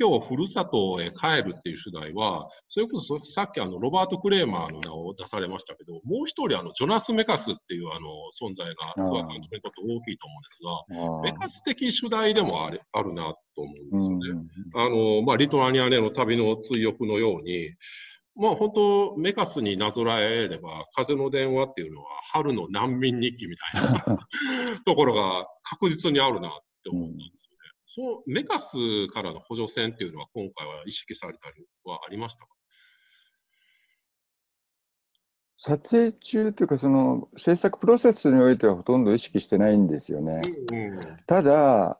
今日ふるさとへ帰るっていう主題は、それこそさっきあのロバート・クレーマーの名を出されましたけど、もう一人あのジョナス・メカスっていうあの存在が諏訪監督にとって大きいと思うんですが、メカス的主題でもあれあるなと思うんですよね。あのまあ、リトアニアでの旅の追憶のように、まあ本当、メカスになぞらえれば、風の電話っていうのは春の難民日記みたいな *laughs* ところが確実にあるなって思ったんですそう、メカスからの補助線っていうのは今回は意識されたりはありましたか？撮影中というか、その制作プロセスにおいてはほとんど意識してないんですよね。うんうん、ただ、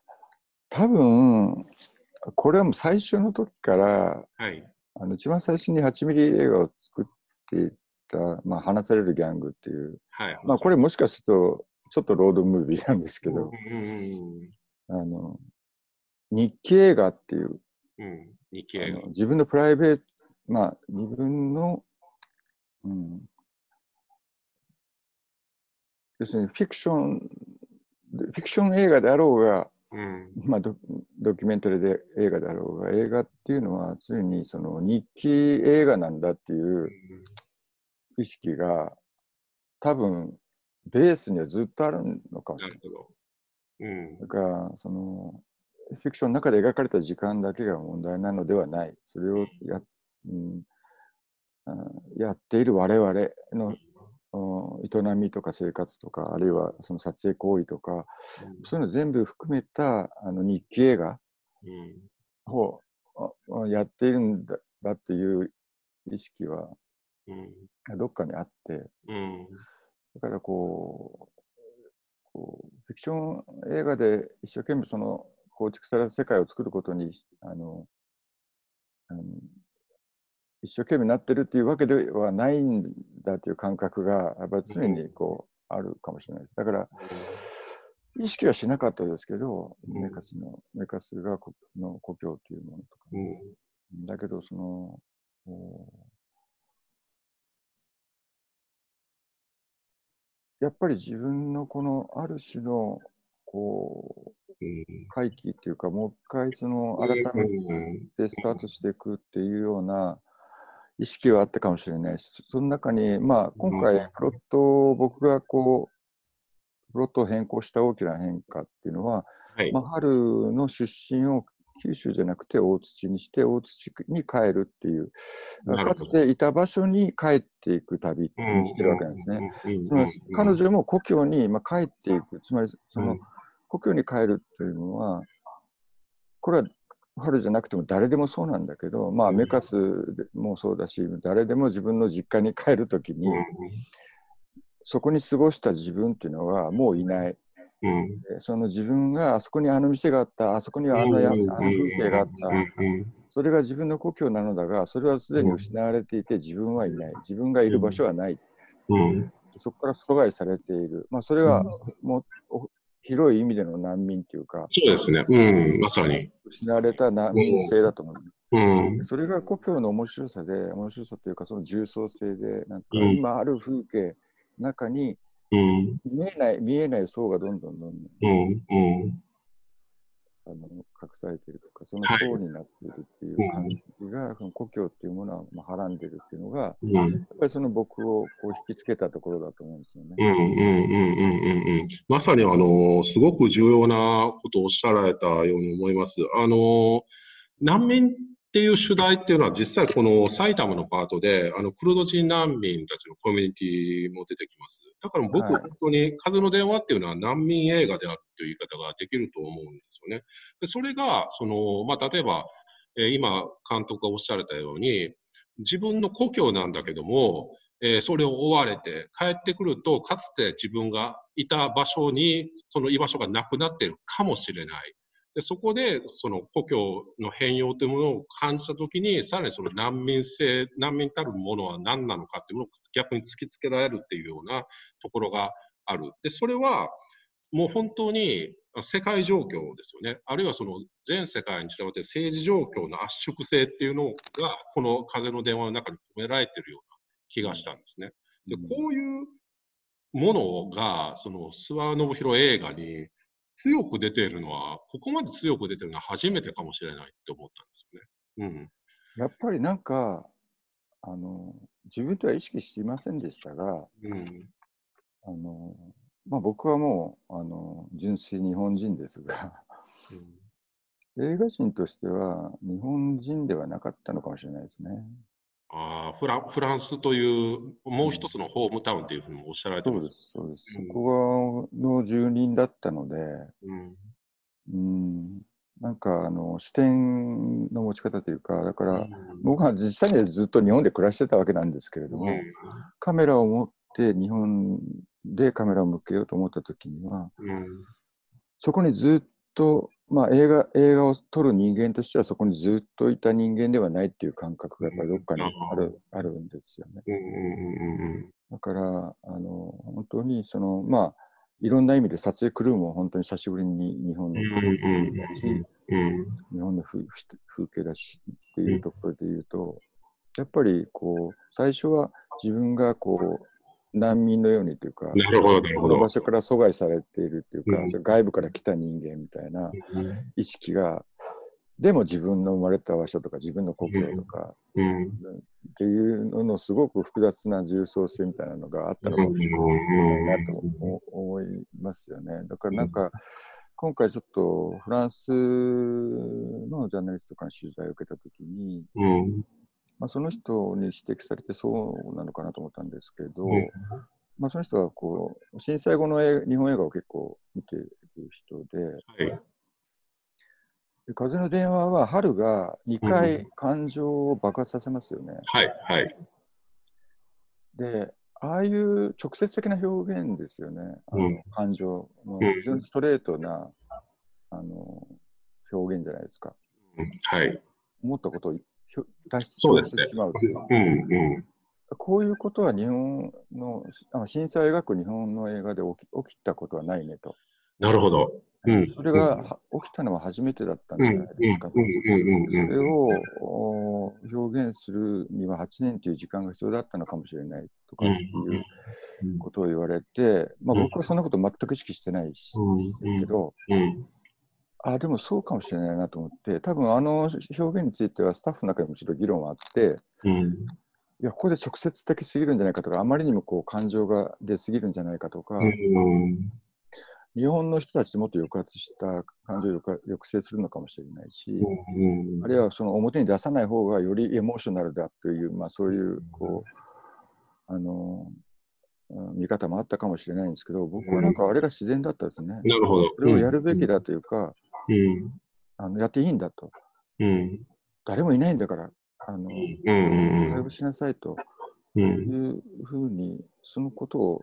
多分これはもう最初の時から、はい、あの一番最初に8ミリ映画を作っていた、まあ、話されるギャングっていう、はい、まあ、これもしかするとちょっとロードムービーなんですけど、うんうんうん、あの日記映画っていう、うん、日記映画自分のプライベート、まあ、自分の、うん、要するにフィクション、フィクション映画であろうが、うん、まあド、ドキュメンタリーで映画であろうが、映画っていうのはついにその日記映画なんだっていう意識が多分ベースにはずっとあるのかもしれない。うん、だからそのフィクションの中で描かれた時間だけが問題なのではない。それをや,、うん、やっている我々の営みとか生活とか、あるいはその撮影行為とか、うん、そういうの全部含めたあの日記映画を、うん、やっているんだだっていう意識は、どっかにあって、だからこう、こうフィクション映画で一生懸命その構築された世界を作ることにあの、うん、一生懸命なってるっていうわけではないんだという感覚がやっぱり常にこうあるかもしれないです。だから意識はしなかったですけど、メカスの、メカスがの故郷というものとか、うん、だけどその、やっぱり自分のこのある種のこう回帰っていうか、もう一回その改めてスタートしていくっていうような意識はあったかもしれないし、その中に、まあ、今回、プロットを僕がこう、プロットを変更した大きな変化っていうのは、はい、まあ、春の出身を九州じゃなくて大土にして大土に帰るっていう、かつていた場所に帰っていく旅にしてるわけなんですね。つまり彼女も故郷にま帰っていく、つまりその故郷に帰るというのは、これは春じゃなくても誰でもそうなんだけど、まあ、メカスもそうだし、誰でも自分の実家に帰るときに、そこに過ごした自分っていうのはもういない。うん、その自分があそこにあの店があった、あそこにはあのや、あの風景があった、それが自分の故郷なのだが、それはすでに失われていて自分はいない。自分がいる場所はない。うん、そこから阻害されている。まあ、それはもう広い意味での難民っていうか、そうですね、うん、まさに。失われた難民性だと思う。うん、それが故郷の面白さで、面白さというか、その重層性で、なんか今ある風景の中に、見えない、見えない層がどんどんどんどん、うんあの隠されているとか、その層になっているっていう感じが、はい、その故郷っていうものはまあはらんでるっていうのが、うん、やっぱりその僕をこう引きつけたところだと思うんですよね。うんうんうんうんうんまさにあのすごく重要なことをおっしゃられたように思います。あの難民っていう主題っていうのは実際この埼玉のパートであのクルド人難民たちのコミュニティも出てきます。だから僕、本当に風の電話っていうのは難民映画であるという言い方ができると思うんですよね。でそれが、その、まあ、例えば、え、今、監督がおっしゃられたように、自分の故郷なんだけども、え、それを追われて帰ってくると、かつて自分がいた場所に、その居場所がなくなっているかもしれない。でそこで、その故郷の変容というものを感じたときに、さらにその難民性、難民たるものは何なのかっていうものを逆に突きつけられるっていうようなところがある。で、それは、もう本当に世界状況ですよね、あるいはその全世界に散らばって政治状況の圧縮性っていうのが、この風の電話の中に込められているような気がしたんですね。でこういうものが、その諏訪信弘映画に強く出ているのは、ここまで強く出てるのは初めてかもしれないって思ったんですよね。うん、やっぱりなんか、あの自分では意識していませんでしたが、うん、あのまあ、僕はもうあの純粋日本人ですが、うん、映画人としては日本人ではなかったのかもしれないですね。あフラフランスというもう一つのホームタウンというふうにもおっしゃられてます、そうです、そうです。うん、そこの住人だったので、うん、うん。なんかあの視点の持ち方というか、だから、僕は実際にはずっと日本で暮らしてたわけなんですけれども、カメラを持って日本でカメラを向けようと思った時には、そこにずっと、まあ、映画映画を撮る人間としてはそこにずっといた人間ではないっていう感覚がやっぱりどっかにある,、あるんですよね。だからあの本当にそのまあいろんな意味で撮影クルーも本当に久しぶりに日本の風景だし、日本の風景だしっていうところで言うと、やっぱりこう最初は自分がこう難民のようにというか、なるほどこの場所から阻害されているというか、うん、外部から来た人間みたいな意識が、でも自分の生まれた場所とか自分の故郷とか、うん、っていうののすごく複雑な重層性みたいなのがあったのかもしれないなと思いますよね。だからなん。か、今回ちょっとフランスのジャーナリストから取材を受けたときに、うんまあ、その人に指摘されてそうなのかなと思ったんですけど、うん、まあ、その人はこう震災後の日本映画を結構見ている人で、はい、で風の電話は春が2回感情を爆発させますよね。はいはい。でああいう直接的な表現ですよね、あの、感情の非常にストレートな、あの表現じゃないですか。はい、思ったことを脱出してしまうう、んうん、こういうことは日本の震災を描く日本の映画で起き起きたことはないねと。なるほど。うん、それが、起きたのは初めてだったんじゃないですか。それを表現するには8年という時間が必要だったのかもしれないとかっていうことを言われて、まあ、僕はそんなこと全く意識してないし、ですけど、あでもそうかもしれないなと思って、多分あの表現についてはスタッフの中でもちょっと議論はあって、うん、いや、ここで直接的すぎるんじゃないかとか、あまりにもこう感情が出すぎるんじゃないかとか、うん、日本の人たちでもっと抑圧した感情を抑制するのかもしれないし、うん、あるいはその表に出さない方がよりエモーショナルだという、まあ、そういうこう、あの見方もあったかもしれないんですけど、僕はなんかあれが自然だったですね。なるほど。それをやるべきだというか、うん、あのやっていいんだと、うん、誰もいないんだから、あの、対応しなさいと。いうふうに、そのことを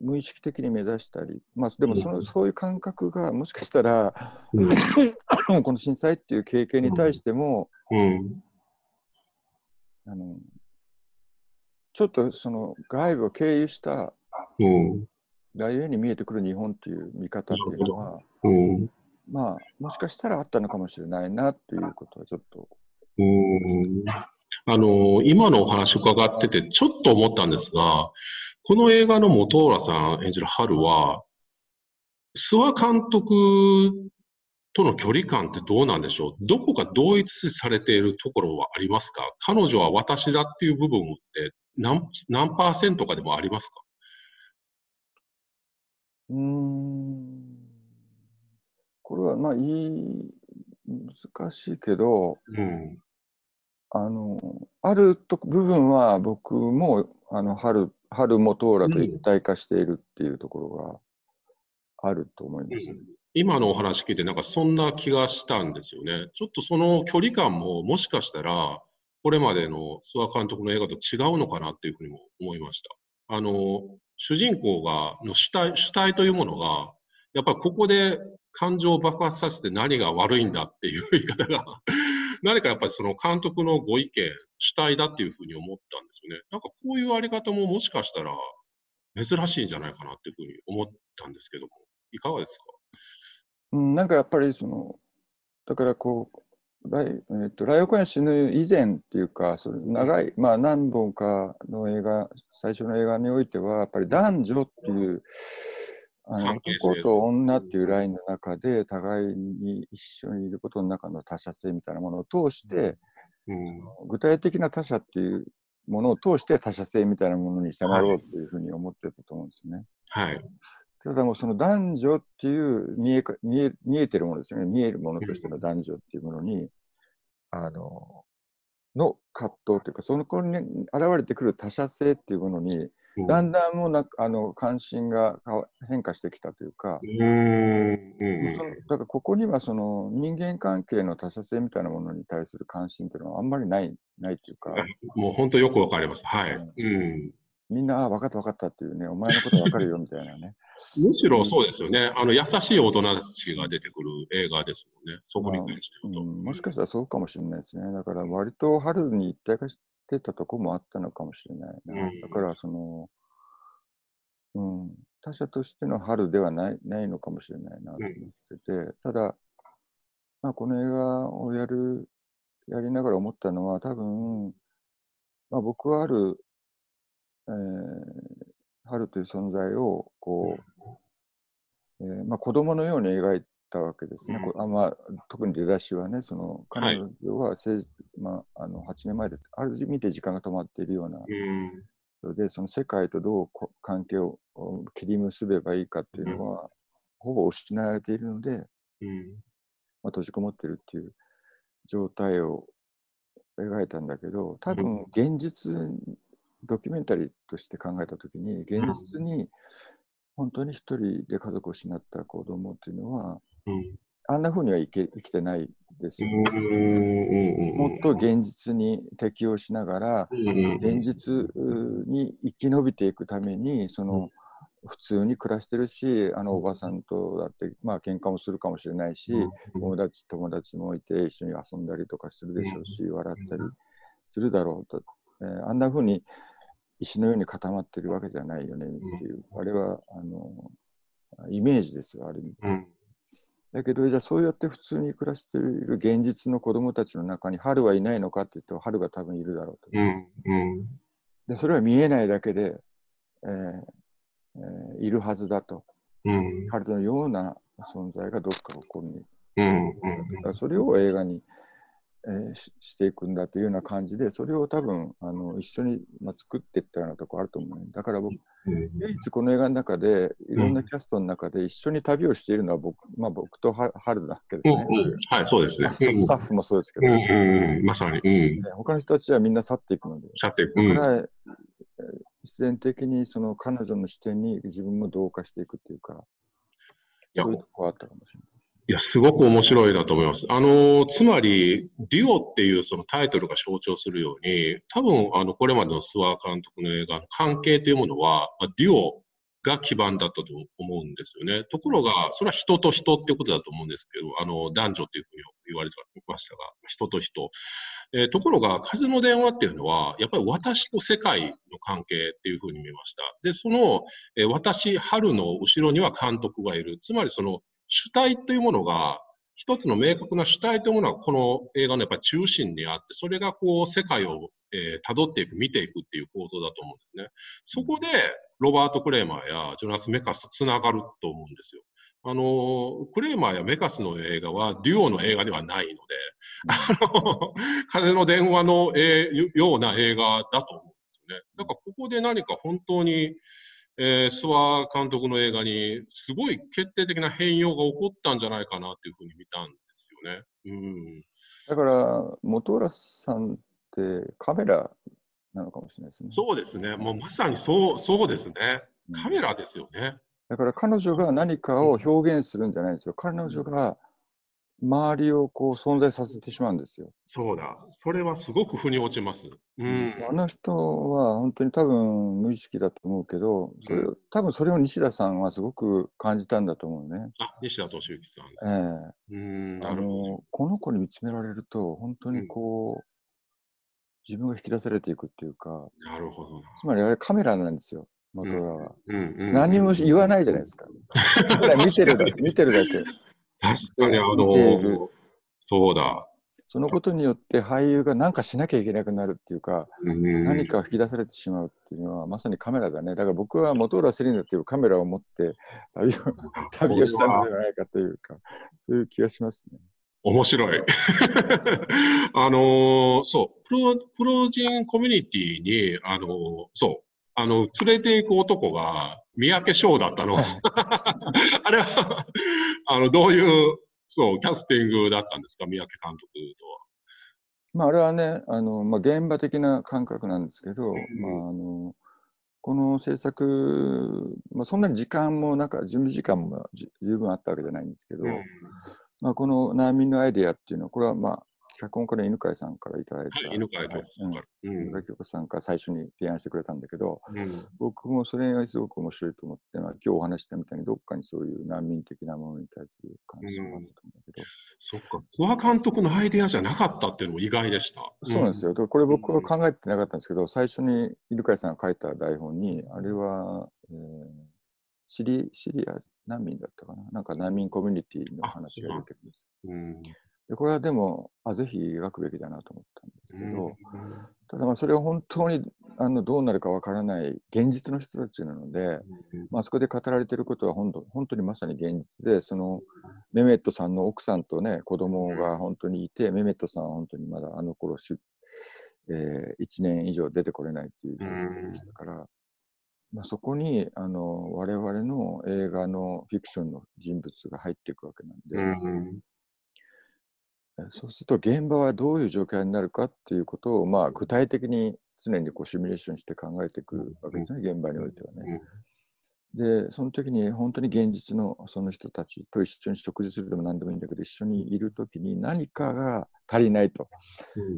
無意識的に目指したり、まあ、でもその、そういう感覚がもしかしたら、うん、この震災っていう経験に対しても、うん、あのちょっとその外部を経由した、うん、大ゆに見えてくる日本っていう見方っていうのは、うん、まあ、もしかしたらあったのかもしれないなっていうことはちょっと。うん。あの今のお話伺ってて、ちょっと思ったんですが、この映画の本浦さん演じる春は、諏訪監督との距離感ってどうなんでしょう？どこか同一されているところはありますか？彼女は私だっていう部分って何何パーセントかでもありますか？うんこれはまあいい、難しいけど、うん、あの、あると部分は僕も、あの、春、春元浦と一体化しているっていうところがあると思います、うん、今のお話聞いて、なんかそんな気がしたんですよね。ちょっとその距離感も、もしかしたら、これまでの諏訪監督の映画と違うのかなっていうふうにも思いました。あの、主人公が、の主体、主体というものが、やっぱここで感情を爆発させて何が悪いんだっていう言い方が *laughs* 何かやっぱりその監督のご意見、主体だっていうふうに思ったんですよね。なんかこういうあり方ももしかしたら珍しいんじゃないかなっていうふうに思ったんですけども、いかがですか？うん、なんかやっぱりその、だからこう、ライえー、とライオンが死ぬ以前っていうか、それ長い、まあ何本かの映画、最初の映画においては、やっぱり男女っていう、あの男と女っていうラインの中で、互いに一緒にいることの中の他者性みたいなものを通して、うん。具体的な他者っていうものを通して他者性みたいなものに迫ろうっていうふうに思ってたと思うんですよね。はい。ただもうその男女っていう見えか見え見えてるものですよね。見えるものとしての男女っていうものに、あの、の葛藤というか、その子に現れてくる他者性っていうものに、うんだんだんもうなあの関心が変化してきたというか、うーん。だからここにはその人間関係の他者性みたいなものに対する関心っていうのはあんまりないないっていうか、*laughs* もう本当よくわかります。はい。うん。みんな、あ、分かった分かったっていうね、お前のこと分かるよみたいなね。*laughs* むしろそうですよね。あの、優しい大人たちが出てくる映画ですもんね。そこに対して言うと。うん、もしかしたらそうかもしれないですね。だから割と春に一体化してたとこもあったのかもしれないな。うん。だからその、うん、他者としての春ではないないのかもしれないなと思ってて、ただ、まあ、この映画をやる、やりながら思ったのは、多分、まあ、僕はある、えー春という存在を、こう、えーまあ、子供のように描いたわけですね。うんこあまあ、特に出だしはね、そのはい彼女はせい、まあ、あの8年前で、ある意味で時間が止まっているようなうん。人で、その世界とどうこ関係をお切り結べばいいかっていうのは、ほぼ失われているので、うん。まあ、閉じこもってるっていう状態を描いたんだけど、多分現実、ドキュメンタリーとして考えたときに、現実に本当に一人で家族を失った子供っていうのは、うん。あんな風には生き生きてないですよ。うん。もっと現実に適応しながら、うん。現実うに生き延びていくために、その、普通に暮らしてるし、あのおばさんとだって、まあ喧嘩もするかもしれないし、友達、友達もいて一緒に遊んだりとかするでしょうし、笑ったりするだろうと。えーあんな風に石のように固まってるわけじゃないよねっていう、あれは、あの、イメージですよ、ある意味。うん。だけど、じゃあそうやって普通に暮らしている現実の子供たちの中に春はいないのかっていうと、春が多分いるだろうと。うん。うん。で、それは見えないだけで、えーえーいるはずだと。うん。春のような存在がどっかここに。うん。だからそれを映画に、えーししていくんだというような感じで、それを多分あの一緒に、まあ、作っていったようなところあると思う。だから僕、唯一この映画の中で、いろんなキャストの中で一緒に旅をしているのは僕,、まあ、僕とは春なわけですね。はい、そうですね。スタッフもそうですけど、うん。うん。まさに。うん。ね他の人たちはみんな去っていくので、さて、うん。だから、えー必然的にその彼女の視点に自分も同化していくっていうか、そういうところあったかもしれない。いや、すごく面白いなと思います。あの、つまり、デュオっていうそのタイトルが象徴するように、多分、あの、これまでの諏訪監督の映画の関係というものは、まあデュオが基盤だったと思うんですよね。ところが、それは人と人っていうことだと思うんですけど、あの、男女っていうふうに言われてましたが、人と人。えーところが、風の電話っていうのは、やっぱり私と世界の関係っていうふうに見ました。で、その、えー私、春の後ろには監督がいる。つまりその、主体というものが、一つの明確な主体というものがこの映画のやっぱり中心にあって、それがこう世界を、えー辿っていく、見ていくっていう構造だと思うんですね。そこで、ロバート・クレーマーやジョナス・メカスとつながると思うんですよ。あの、クレーマーやメカスの映画はデュオの映画ではないので、あの、風の電話の、えーような映画だと思うんですよね。だからここで何か本当に、えー、諏訪監督の映画にすごい決定的な変容が起こったんじゃないかなっていうふうに見たんですよね。うん。だから、本浦さんってカメラなのかもしれないですね。そうですね。もうまさにそう、そうですね。カメラですよね。だから彼女が何かを表現するんじゃないんですよ。彼女が周りをこう存在させてしまうんですよ。そうだ。それはすごく腑に落ちます。うん。あの人は本当に多分無意識だと思うけど、それ多分それを西田さんはすごく感じたんだと思うね。あ、西田敏行さん。ええうん、あなるほど。のこの子に見つめられると本当にこう、自分が引き出されていくっていうか、なるほどな。つまりあれカメラなんですよ、元浦は。うんうん、何も言わないじゃないですか。*laughs* 見てるだけ、見てるだけ。確かに、あの、そうだ。そのことによって俳優が何かしなきゃいけなくなるっていうか、うん何かを引き出されてしまうっていうのはまさにカメラだね。だから僕はモトーラセリーナっていうカメラを持って旅を *laughs* 旅をしたのではないかというか、そういう気がしますね。面白い。*laughs* あのーそう、プロ、プロ人コミュニティに、あのーそう、あの、連れて行く男が三宅翔だったの。*laughs* あれは、あの、どういう、そう、キャスティングだったんですか、三宅監督とは。まあ、あれはね、あのまあ、現場的な感覚なんですけど、んまあ、あのこの制作、まあ、そんなに時間もなんか準備時間もじ十分あったわけじゃないんですけど、まあ、この難民のアイデアっていうのは、これはまあ、脚本から犬飼さんからいただいた、はい、犬飼さんから。うんさんから最初に提案してくれたんだけど、うん僕もそれがすごく面白いと思って、まあ、今日お話ししたみたいに、どっかにそういう難民的なものに対する関心があったんだけど、そっか、諏訪監督のアイデアじゃなかったっていうのも意外でした。そうなんですよ。これ僕は考えてなかったんですけど、最初に犬飼さんが書いた台本に、あれは、えーシリシリア難民だったかな？なんか難民コミュニティの話が出てくるんです。うん。で、これはでも、あ、ぜひ描くべきだなと思ったんですけど、うん。ただまあそれは本当にあのどうなるかわからない現実の人たちなので、まあ、そこで語られていることは本当本当にまさに現実で、そのメメットさんの奥さんとね、子供が本当にいて、メメットさんは本当にまだあの頃し、えー、1年以上出てこれないっていう状況でしたから、まあ、そこにあの我々の映画のフィクションの人物が入っていくわけなんで、そうすると現場はどういう状況になるかっていうことを、まあ、具体的に常にこうシミュレーションして考えていくわけですね、現場においてはね。で、その時に本当に現実のその人たちと一緒に食事するでも何でもいいんだけど、一緒にいる時に何かが足りないと、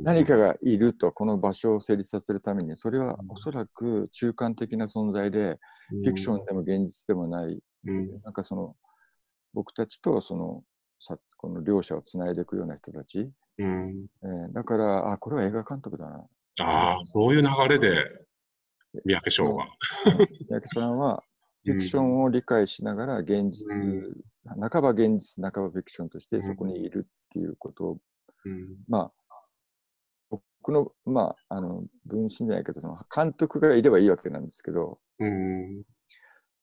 何かがいると、この場所を成立させるために、それはおそらく中間的な存在で、フィクションでも現実でもない、うん。なんかその、僕たちとその、さこの両者をつないでいくような人たち、うん。えーだから、あ、これは映画監督だな。ああ、そういう流れで、三宅翔が。三宅さんは、*laughs* フィクションを理解しながら、現実、うん。半ば現実、半ばフィクションとしてうん。そこにいるっていうこと。を、うん。まあ、僕の、まあ、あの、分身じゃないけど、その監督がいればいいわけなんですけど、うん。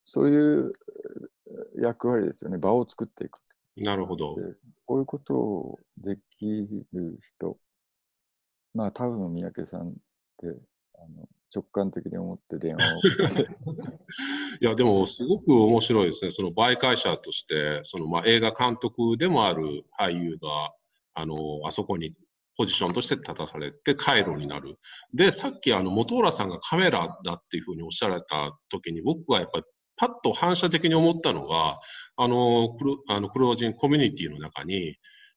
そういうえー役割ですよね。場を作っていく。なるほど。こういうことをできる人、まあ、多分三宅さんって、あの直感的に思って電話を *laughs* いや、でも、すごく面白いですね。その媒介者として、その、まあ、映画監督でもある俳優が、あの、あそこにポジションとして立たされて、回路になる。で、さっき、あの、本浦さんがカメラだっていうふうにおっしゃられた時に、僕はやっぱり、パッと反射的に思ったのが、あの、クルあのクルージンコミュニティの中に、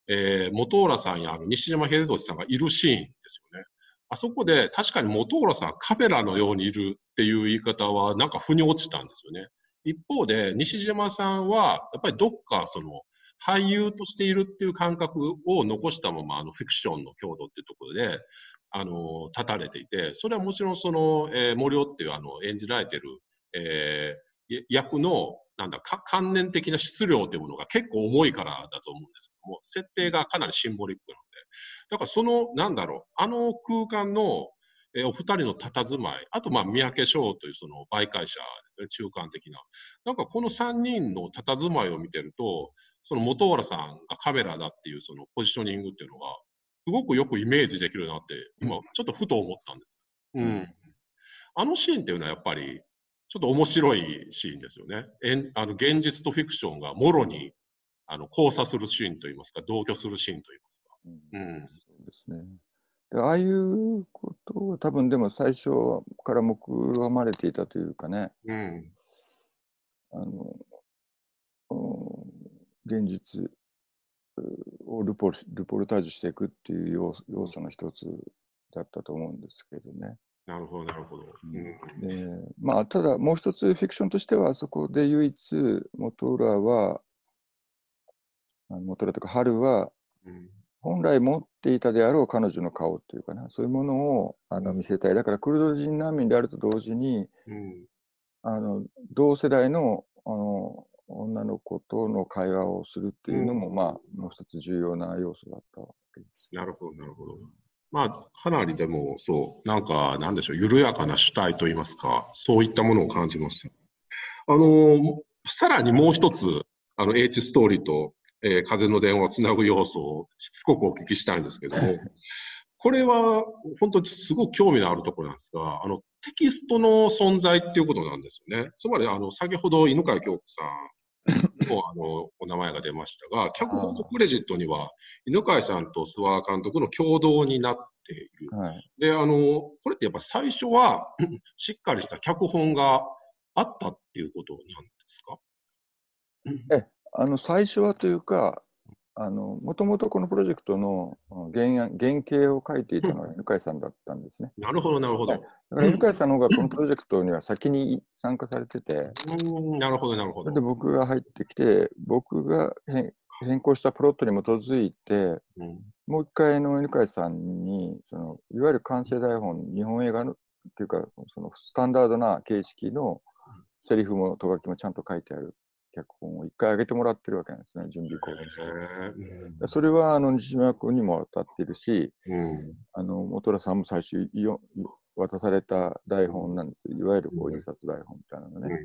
えー、本浦さんやあの西島秀俊さんがいるシーンですよね。あそこで確かに本浦さんカメラのようにいるっていう言い方はなんか腑に落ちたんですよね。一方で西島さんはやっぱりどっかその俳優としているっていう感覚を残したままあのフィクションの強度っていうところであの立たれていて、それはもちろんその、えー森尾っていうあの演じられてる、えー役のなんだか観念的な質量というものが結構重いからだと思うんですけども、設定がかなりシンボリックなので、だからその、なんだろう、あの空間の、えーお二人の佇まい、あと、まあ、三宅翔というその媒介者ですね、中間的な。なんかこの三人の佇まいを見てると、その本原さんがカメラだっていうそのポジショニングっていうのが、すごくよくイメージできるなって、今、ちょっとふと思ったんです。うん。あのシーンっていうのはやっぱり、ちょっと面白いシーンですよね。えんあの現実とフィクションがもろにあの交差するシーンといいますか、同居するシーンといいますか。うんうん。そうですね。でああいうことは多分でも最初から目論まれていたというかね、うん。あの、うん現実をルポルルポルタージュしていくっていう要要素の一つだったと思うんですけどね。なるほど、なるほど。うん。でまあ、ただもう一つフィクションとしては、そこで唯一、元浦は、元浦とか、春は、うん。本来持っていたであろう彼女の顔というかな、そういうものをあの見せたい。だから、クルド人難民であると同時に、うん。あの同世代のあの女の子との会話をするっていうのも、まあ、もう一つ重要な要素だったわけです。なるほど、なるほど。まあ、かなりでも、そう、なんか、なんでしょう、緩やかな主体といいますか、そういったものを感じました。あの、さらにもう一つ、あの、H ストーリーと、えー、風の電話をつなぐ要素をしつこくお聞きしたいんですけども、*laughs* これは本当にすごく興味のあるところなんですが、あの、テキストの存在っていうことなんですよね。つまり、あの、先ほど犬飼京子さんのあのお名前が出ましたが、脚本のクレジットには、犬飼さんと諏訪監督の共同になっている。はい、で、あの、これってやっぱ最初は *clears throat* しっかりした脚本があったっていうことなんですか？え、あの、最初はというか、あの、もともとこのプロジェクトの原原型を書いていたのは犬飼さんだったんですね。なるほど、なるほど。だから犬飼さんの方がこのプロジェクトには先に参加されてて、うん、なるほど、なるほど。で、僕が入ってきて、僕が変変更したプロットに基づいて、うん、もう一回の犬飼さんに、そのいわゆる完成台本、日本映画のっていうか、そのスタンダードな形式のセリフも、とがきもちゃんと書いてある脚本を一回上げてもらってるわけなんですね、準備講座に。それはあの西島君にも当たってるし、うん、あの元良さんも最初渡された台本なんです。いわゆるこう印刷台本みたいなのね。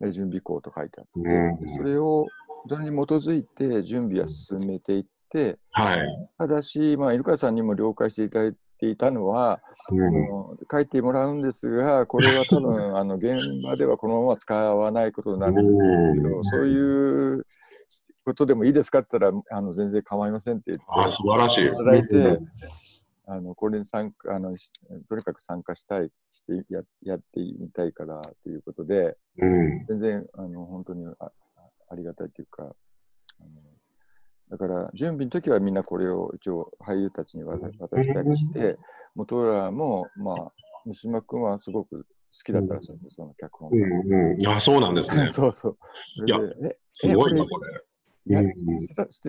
うん、準備校と書いてあって、うん、それをそれに基づいて準備は進めていって、はい、ただし、まあ、イルカさんにも了解していただいていたのは、うん、書いてもらうんですが、これは多分 *laughs* あの現場ではこのまま使わないことになるんですけど、そういうことでもいいですかって言ったら、あの全然構いませんって言って、あ素晴らしい。いただいて、あのこれに参加あのとにかく参加したいしてややってみたいからということで、うん、全然あの本当にあありがたいというか、あのだから準備の時はみんなこれを一応俳優たちに渡したりして、元浦も、まあ、三島君はすごく好きだったらしいんですよ、その脚本うんうん。あ、そうなんですね。*laughs* そうそう。いや、えすごいな、これ。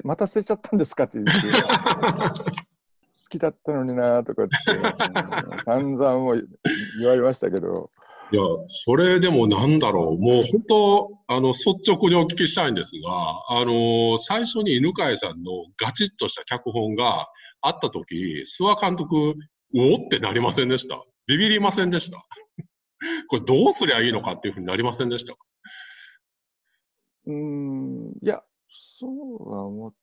また捨てちゃったんですかって言って。*laughs* 好きだったのになとかって、散々も言われましたけど。いや、それでもなんだろう、もう本当、あの、率直にお聞きしたいんですが、あの、最初に犬飼さんのガチッとした脚本があったとき、諏訪監督、おってなりませんでしたビビりませんでした *laughs* これどうすりゃいいのかっていうふうになりませんでしたうん、いや、そうは思っ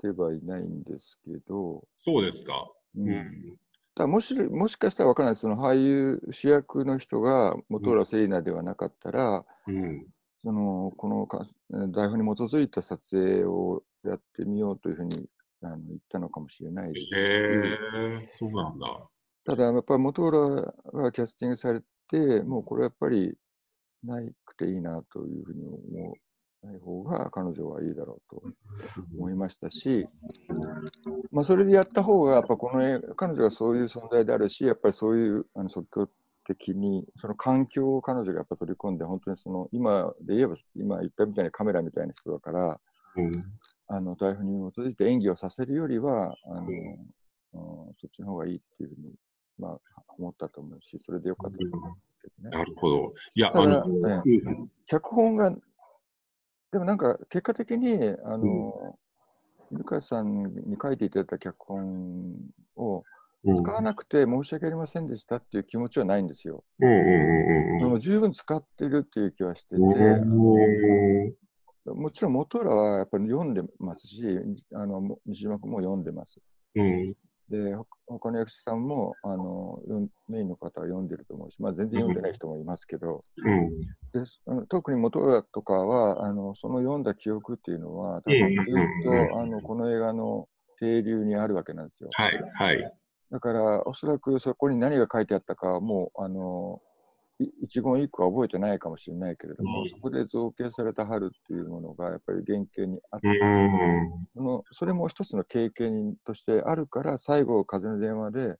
てはいないんですけど。そうですか。うん。うんだもしもしかしたら分からないその俳優、主役の人が本浦セリナではなかったら、うん、そのこのか台本に基づいた撮影をやってみようというふうにあの言ったのかもしれないです。へえ。そうなんだ。ただ、やっぱり本浦がキャスティングされて、もうこれやっぱりないくていいなというふうに思ない方が彼女はいいだろうと思いましたし、まあ、それでやった方が、やっぱこの彼女がそういう存在であるし、やっぱりそういうあの即興的に、その環境を彼女がやっぱ取り込んで、本当にその今で言えば、今言ったみたいにカメラみたいな人だから、うん、あの台本に基づいて演技をさせるよりは、あの、うん、そっちの方がいいっていうふうに、まあ、思ったと思うし、それでよかったと思うんですけどね。なるほど。いや、あの、ね、脚本がでもなんか結果的に、あの、犬飼さんに書いていただいた脚本を使わなくて申し訳ありませんでしたっていう気持ちはないんですよ。でも十分使ってるっていう気はしてて、もちろん元らはやっぱり読んでますし、あの西島君も読んでます。で、他の役者さんもあのメインの方は読んでると思うし、まあ、全然読んでない人もいますけど、うん、で特に元浦とかはあのその読んだ記憶っていうのは、多分ずっと、あのこの映画の停留にあるわけなんですよ。はいはい、だから、おそらくそこに何が書いてあったかはもうあの一言一句は覚えてないかもしれないけれども、うん、そこで造形された春っていうものがやっぱり原型にあって、そのそれも一つの経験としてあるから最後風の電話で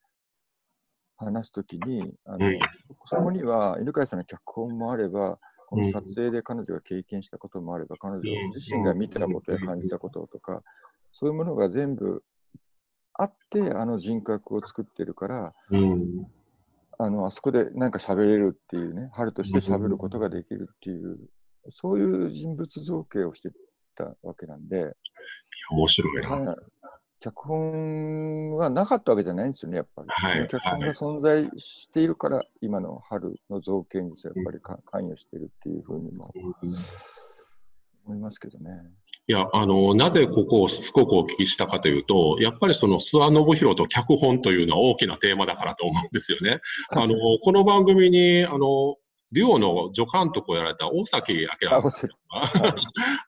話すときにあの、うん、そこには犬飼さんの脚本もあればこの撮影で彼女が経験したこともあれば、彼女自身が見てたことや感じたこととか、そういうものが全部あってあの人格を作ってるから、あのあそこでなんか喋れるっていうね、春として喋ることができるっていうそういう人物造形をしてたわけなんで、面白いな。はい。脚本はなかったわけじゃないんですよね、やっぱり。はい。脚本が存在しているから、今の春の造形にやっぱりか関与してるっていうふうにも思いますけどね。いや、あの、なぜここをしつこくお聞きしたかというと、やっぱりその諏訪信弘と脚本というのは大きなテーマだからと思うんですよね。あの、この番組に、あの、デュオの助監督をやられた大崎明あ、さんおっしゃるが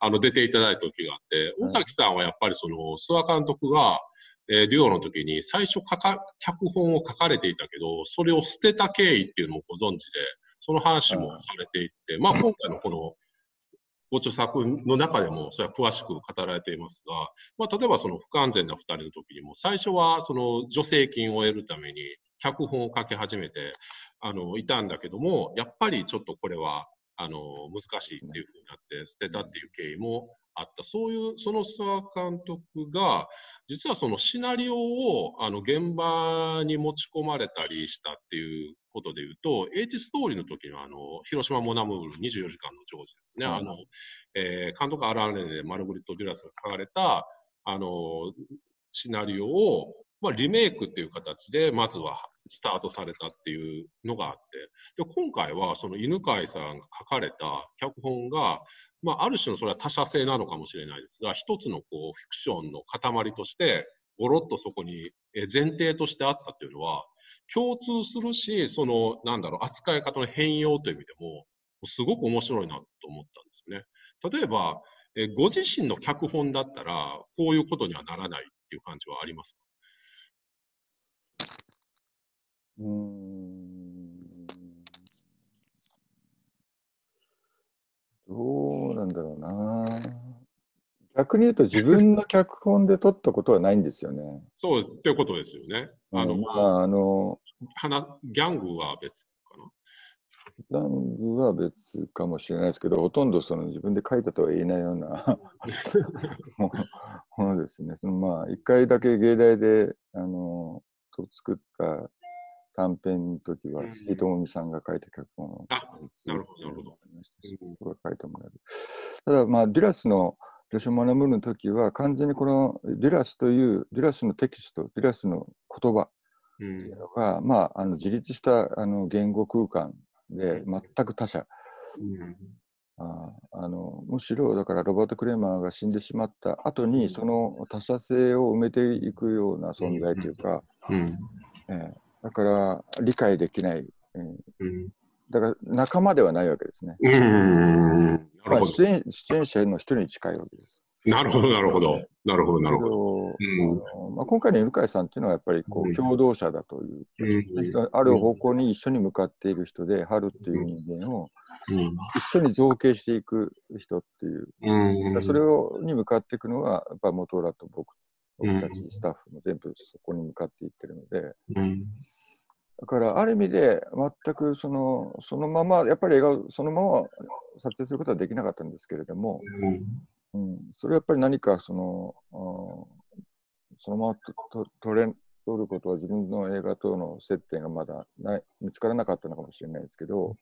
あの出ていただいた時があって、大崎さんはやっぱりその諏訪監督が、えーデュオの時に最初書か、脚本を書かれていたけど、それを捨てた経緯っていうのをご存知で、その話もされていって、まあ今回のこのご著作の中でもそれは詳しく語られていますが、まあ例えばその不完全な二人の時にも、最初はその助成金を得るために脚本を書き始めて、あの、いたんだけども、やっぱりちょっとこれは、あの、難しいっていうふうになって捨てたっていう経緯もあった。そういう、その諏訪監督が、実はそのシナリオをあの現場に持ち込まれたりしたっていうことで言うと、H ストーリーの時のあの、広島モナムール24時間のジョージですね。うんあの、えー監督アラーレネでマルグリット・デュラスが書かれた、あの、シナリオを、まあ、リメイクっていう形で、まずはスタートされたっていうのがあって、で、今回はその犬飼さんが書かれた脚本が、まあ、ある種のそれは他者性なのかもしれないですが、一つのこう、フィクションの塊として、ごろっとそこにえ前提としてあったっていうのは、共通するし、その、なんだろう、扱い方の変容という意味でも、すごく面白いなと思ったんですよね。例えば、えご自身の脚本だったら、こういうことにはならないっていう感じはありますか？うんどうなんだろうな。逆に言うと自分の脚本で撮ったことはないんですよね。そうです。っていうことですよね。あの、うんまあ、あの、話ギャングは別かな？ラングは別かもしれないですけど、ほとんどその自分で書いたとは言えないような *laughs* もものですね。そのまあ、一回だけ芸大で、あの、と作った短編の時は、うん伊藤美さんが書いた脚本をあなるほどなるほど書いてもらえる。ただ、まあ、デュラスのルショマナムルの時は、完全にこのデュラスという、デュラスのテキスト、デュラスの言葉うん。が、まあ、あの自立したあの言語空間で、全く他者。うん。ああのむしろだからロバート・クレーマーが死んでしまった後にその他者性を埋めていくような存在というか、うん。ええだから理解できない、ええうん。だから仲間ではないわけですね。うん。なまあ、るほ出演出演者の一人に近いわけです。ど。なるほど、なるほど。なるほど、なるほど。うんまあ、今回の犬飼さんっていうのはやっぱりこう共同者だという、うんある方向に一緒に向かっている人で、春っていう人間をうん。一緒に造形していく人っていううん。それをに向かっていくのが、やっぱ元浦と僕うん僕たちスタッフも全部そこに向かっていってるので、うん。だからある意味で全くそのそのまま、やっぱり映画をそのまま撮影することはできなかったんですけれども、うん、それはやっぱり何かその、そのままとと撮れ撮ることは自分の映画との接点がまだない見つからなかったのかもしれないですけど、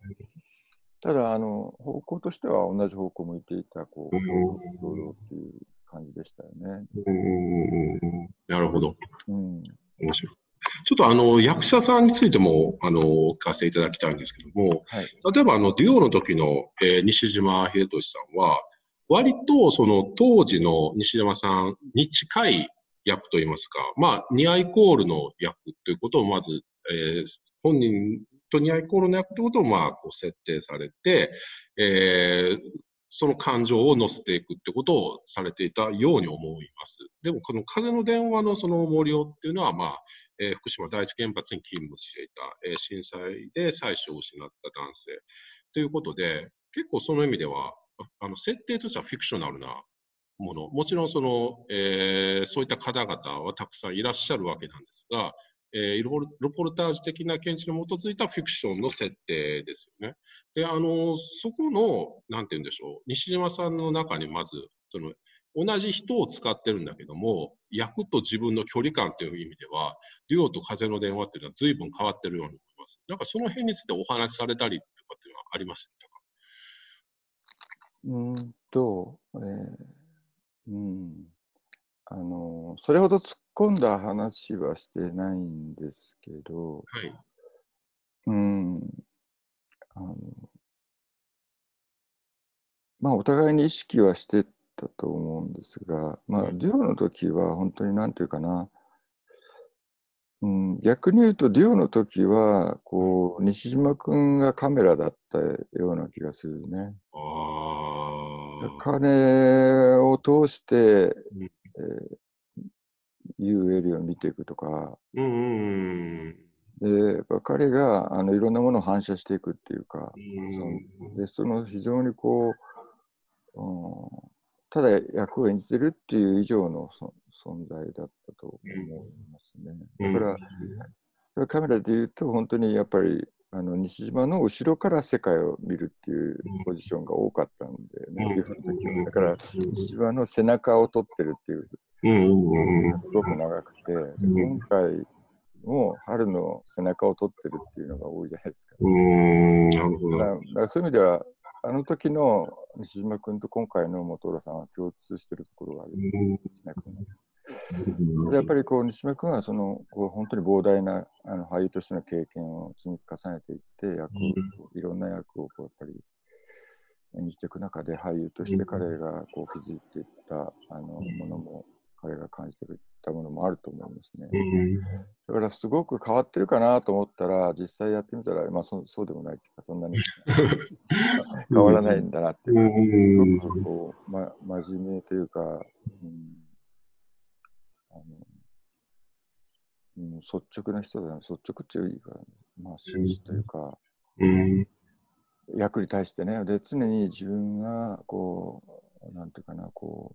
ただあの方向としては同じ方向を向いていたこううんっていう感じでしたよね。うん。なるほど。うん面白い。ちょっとあの、役者さんについても、あの、聞かせていただきたいんですけども、はい例えばあの、デュオの時の、えー西島秀俊さんは、割とその当時の西島さんに近い役といいますか、まあ、ニアイコールの役ということをまず、えー本人とニアイコールの役ということをまあ、こう設定されて、えーその感情を乗せていくってことをされていたように思います。でも、この風の電話のその森尾っていうのは、まあ、えー福島第一原発に勤務していた、えー震災で妻子を失った男性。ということで、結構その意味では、あの設定としてはフィクショナルなもの、もちろんその、えーそういった方々はたくさんいらっしゃるわけなんですが、えーロポルタージュ的な見地に基づいたフィクションの設定ですよね。で、あの、そこの、なんて言うんでしょう、西島さんの中にまず、その、同じ人を使ってるんだけども、役と自分の距離感という意味では、デュオと風の電話っていうのは随分変わってるように思います。なんかその辺についてお話しされたりとかっていうのはありましたか？うんと、えーうん、あの、それほど突っ込んだ話はしてないんですけど、はい。うん、あの、まあ、お互いに意識はしてたと思うんですが、まあ、うんデュオの時は本当になんていうかな、うん、逆に言うと、デュオの時は、こう、西島君がカメラだったような気がするね。ああ。彼を通して、うん。えー、ユーエリを見ていくとか、うんうんで、やっぱ彼があのいろんなものを反射していくっていうか、うん。で、その非常にこう、うん、ただ役を演じてるっていう以上のそ存在だったと思いますね。だから、カメラで言うと、本当にやっぱり、あの西島の後ろから世界を見るっていうポジションが多かったんでね、だから、西島の背中を撮ってるっていう。すごく長くて、で今回も春の背中を撮ってるっていうのが多いじゃないですか。うん、なるほど。だからだからそういう意味では、あの時の西島君と今回の本浦さんは共通してるところがある。西島君でやっぱりこう西島君はそのこう本当に膨大なあの俳優としての経験を積み重ねていって役を、いろんな役をこうやっぱり演じていく中で俳優として彼がこう築いていったあのものも彼が感じていったものもあると思いますね。だからすごく変わってるかなと思ったら実際やってみたら、まあ、そそうでもないっていうかそんなに *laughs* 変わらないんだなっていううん。すごくこう、ま、真面目というか、うん。あのうん、率直な人だな、率直っていうか、まあ、真摯というか、うん。役に対してね、で常に自分がこう、なんていうかな、こ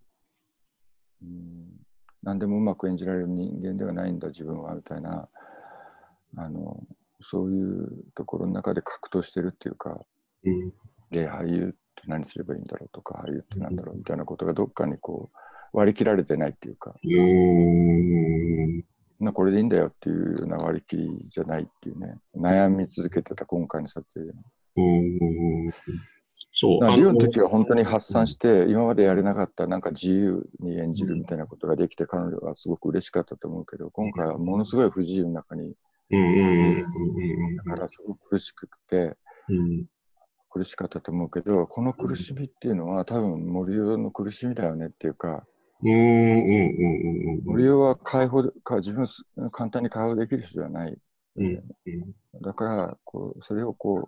う、うん、何でもうまく演じられる人間ではないんだ、自分は、みたいな、あの、そういうところの中で格闘してるっていうか、うん。で、俳優って何すればいいんだろうとか、俳優ってなんだろうみたいなことがどっかにこう、割り切られてないっていうか、うん。まあこれでいいんだよっていうような割り切りじゃないっていうね、悩み続けてた今回の撮影で。うんそう。リオの時はは本当に発散して、今までやれなかったなんか自由に演じるみたいなことができて、彼女はすごく嬉しかったと思うけど、今回はものすごい不自由の中に、うんうんだからすごく苦しくて、うん苦しかったと思うけど、この苦しみっていうのは多分森尾の苦しみだよねっていうか、うんうんうん森尾は解放でか自分をす簡単に解放できる人じゃない。うんうん。だからこう、それをこう、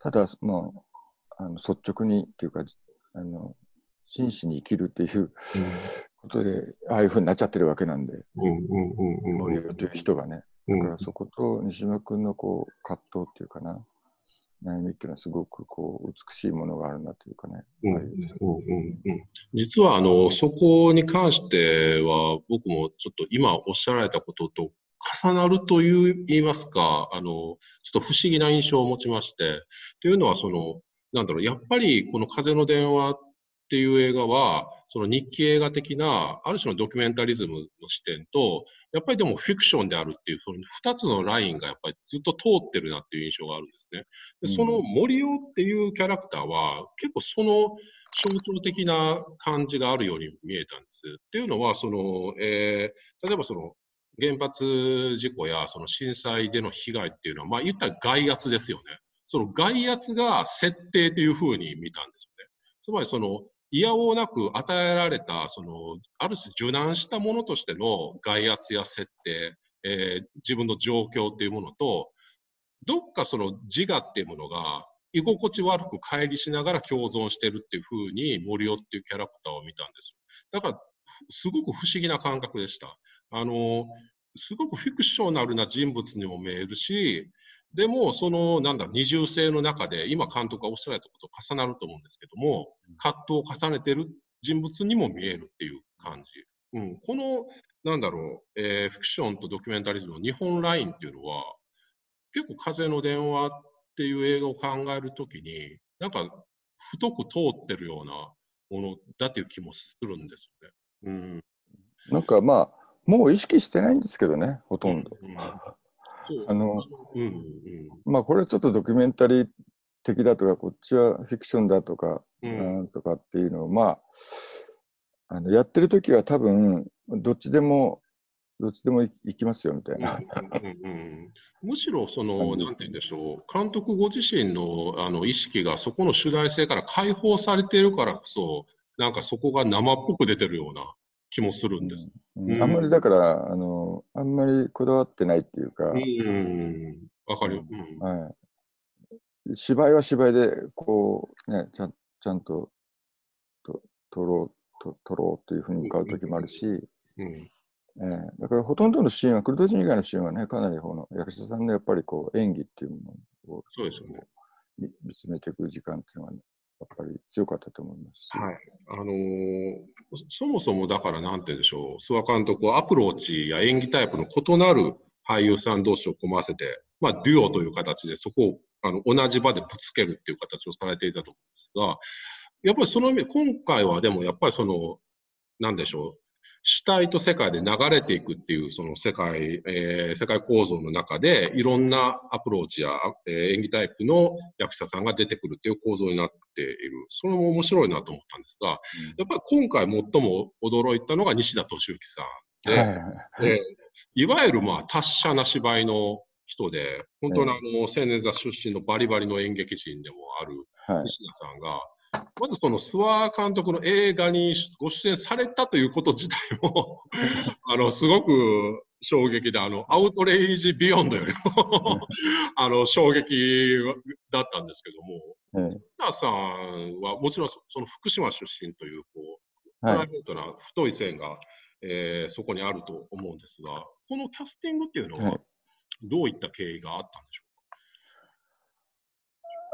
ただもうあの率直にっていうか、あの真摯に生きるっていうことで、ああいうふうになっちゃってるわけなんで、森尾という人がね。うん。だからそこと西島君のこう葛藤っていうかな、悩みっていうのはすごくこう美しいものがあるなというかね。実はあのそこに関しては僕もちょっと今おっしゃられたことと重なるという言いますかあのちょっと不思議な印象を持ちまして。というのはそのなんだろうやっぱりこの「風の電話」っていう映画はその日記映画的なある種のドキュメンタリズムの視点とやっぱりでもフィクションであるっていうその2つのラインがやっぱりずっと通ってるなっていう印象があるんですね。でその森尾っていうキャラクターは結構その象徴的な感じがあるように見えたんです。っていうのは、その、えー例えばその原発事故やその震災での被害っていうのは、まあ言ったら外圧ですよね。その外圧が設定というふうに見たんですよね。つまりその、いやおうなく与えられた、その、ある種受難したものとしての外圧や設定、えー自分の状況っていうものと、どっかその自我っていうものが居心地悪く乖離しながら共存してるっていうふうに森尾っていうキャラクターを見たんですよ。だから、すごく不思議な感覚でした。あの、すごくフィクショナルな人物にも見えるし、でも、その、なんだ二重性の中で、今監督がおっしゃられたことと重なると思うんですけども、葛藤を重ねてる人物にも見えるっていう感じ。うん、この、なんだろう、えーフィクションとドキュメンタリズムの日本ラインっていうのは、結構風の電話っていう映画を考えるときに、なんか太く通ってるようなものだっていう気もするんですよね。うん。なんかまあ、もう意識してないんですけどね、ほとんど。うんそうあの、うんうんまあこれちょっとドキュメンタリー敵だとか、こっちはフィクションだとか、ううんん、とかっていうのを、まあ、あのやってる時は多分、どっちでも、どっちでもい行きますよみたいな。うんうんうんむしろそ感の、なんて言うんでしょう、監督ご自身のあの意識がそこの主題性から解放されているからこそ、なんかそこが生っぽく出てるような気もするんです。うん。あんまりだから、あの、あんまりこだわってないっていうか、うん。うんわかる。うん。はい、芝居は芝居で、こう、ね、ちゃんちゃんとと撮ろうと、撮ろうというふうに向かう時もあるし、うん。えーだからほとんどのシーンは、クルド人以外のシーンはね、かなりこの役者さんのやっぱりこう演技っていうものをそうですよね。見見つめていく時間っていうのは、やっぱり強かったと思います。はい。あのーそもそもだからなんて言うんでしょう、諏訪監督はアプローチや演技タイプの異なる俳優さん同士を組ませて、まあ、デュオという形でそこをあの同じ場でぶつけるっていう形をされていたと思うんですが、やっぱりその意味、今回はでもやっぱりその、なんでしょう、主体と世界で流れていくっていう、その世界、えー世界構造の中で、いろんなアプローチや、えー演技タイプの役者さんが出てくるっていう構造になっている。それも面白いなと思ったんですが、やっぱり今回最も驚いたのが西田敏行さんで、はい。はいはいでいわゆるまあ達者な芝居の人で、本当にあの、青年座出身のバリバリの演劇人でもあるはい。西田さんが、まずその諏訪監督の映画にご出演されたということ自体も、*laughs* あの、すごく衝撃で、あの、アウトレイジビヨンドよりも、あの、衝撃だったんですけども、え西田さんはもちろんそその福島出身という、こう、えプラはいイベートな太い線が、えーそこにあると思うんですが、このキャスティングっていうのは、はい。どういった経緯があったんでしょ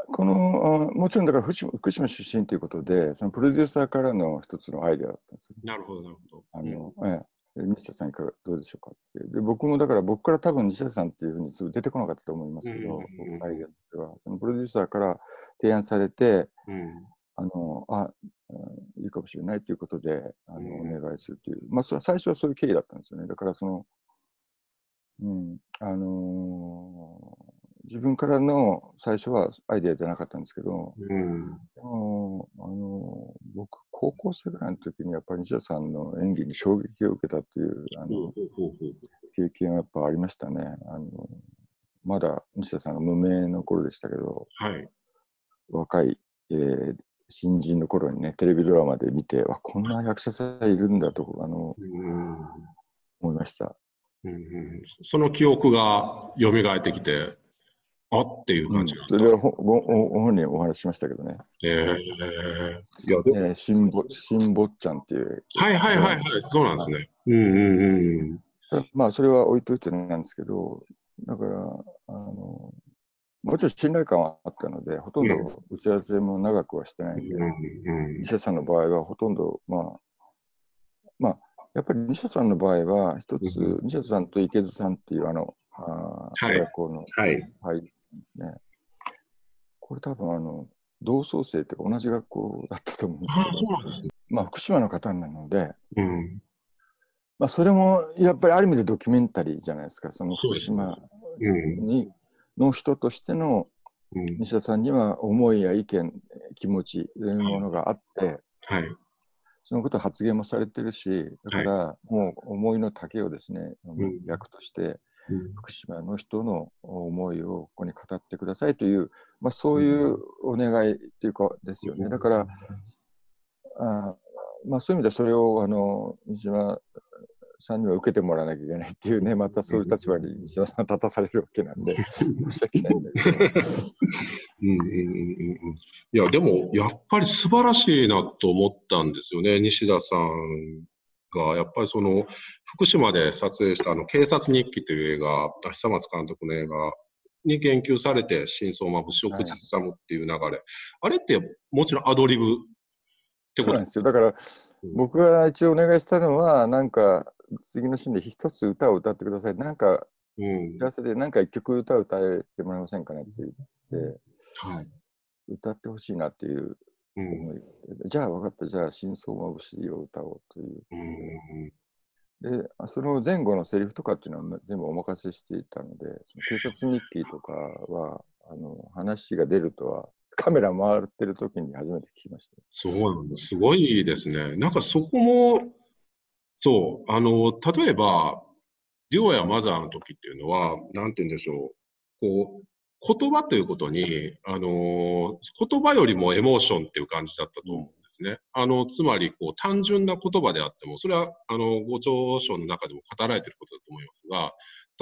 この、あもちろんだから福島福島出身ということで、そのプロデューサーからの一つのアイデアだったんですよ。なるほど、なるほど。あの、ええ、で西田さんいかがどうでしょうかって。で、僕もだから僕から多分西田さんっていうふうに出てこなかったと思いますけど、うんうんうんアイデアとしては、そのプロデューサーから提案されて、うんあの、あ、うんいいかもしれないということで、あの、うんお願いするという。まあ、そ最初はそういう経緯だったんですよね。だからその、うん、あのー自分からの最初はアイデアじゃなかったんですけど、うんあの僕、高校生ぐらいの時にやっぱり西田さんの演技に衝撃を受けたっていうあの経験はやっぱありましたね。あのまだ西田さんが無名の頃でしたけど、はい。若い、えー新人の頃にね、テレビドラマで見て、わこんな役者さんいるんだとあのうん思いました。うんうんその記憶が蘇ってきて、あっていう感じがそれはほごおご本人お話ししましたけどね、えー、いや、でも。えー、新ぼ新坊ちゃんっていう、はいはいはいはい、そうなんですね。うんうんうん。まあそれは置いといてなんですけど、だから、あのもちろん信頼感はあったので、ほとんど打ち合わせも長くはしてないんで、うん西田さんの場合はほとんど、まあ、まあ、やっぱり西田さんの場合は、一つ、う西田さんと池津さんっていう、あの、あーはい。親子のはい。はいですね。これ多分、あの、同窓生って同じ学校だったと思うんですああ、けどそう、なんですね。まあ、福島の方なので、うん。まあ、それもやっぱりある意味でドキュメンタリーじゃないですか、その福島うん。にの人としてのうん。西田さんには思いや意見、気持ちというものがあって、はい。そのことを発言もされてるし、だからもう思いの丈をですね、ん役としてうん福島の人の思いをここに語ってくださいという、まあ、そういうお願いというかですよね。だから、あまあ、そういう意味ではそれをあの西島さんには受けてもらわなきゃいけないっていうね、またそういう立場に西島さん立たされるわけなんで、申し訳ないんだけど。うんうんうんうんうんいや、でも、やっぱり素晴らしいなと思ったんですよね、西田さんが。やっぱりその、福島で撮影したあの、警察日記という映画、久松監督の映画に言及されて、真相まぶしを口ずさむっていう流れ。あれって、もちろんアドリブってこと？なんですよ。だから、僕が一応お願いしたのは、なんか、次のシーンで一つ歌を歌ってください。なんか、うん。せでなんか一曲歌を歌ってもらえませんかねって言って、はい。歌ってほしいなっていううん。思いで、じゃあ分かった、じゃあ、真相まぶしを歌おうという。うんで、その前後のセリフとかっていうのは全部お任せしていたので、その警察日記とかは、あの話が出るとはカメラ回ってる時に初めて聞きました。そうなんだ。すごいですね。なんかそこも、そう、あの、例えば、デュオやマザーの時っていうのは、なんて言うんでしょう。こう、言葉ということに、あの、言葉よりもエモーションっていう感じだったと思うんね。あの、つまり、こう、単純な言葉であっても、それは、あの、ご長所の中でも語られていることだと思いますが、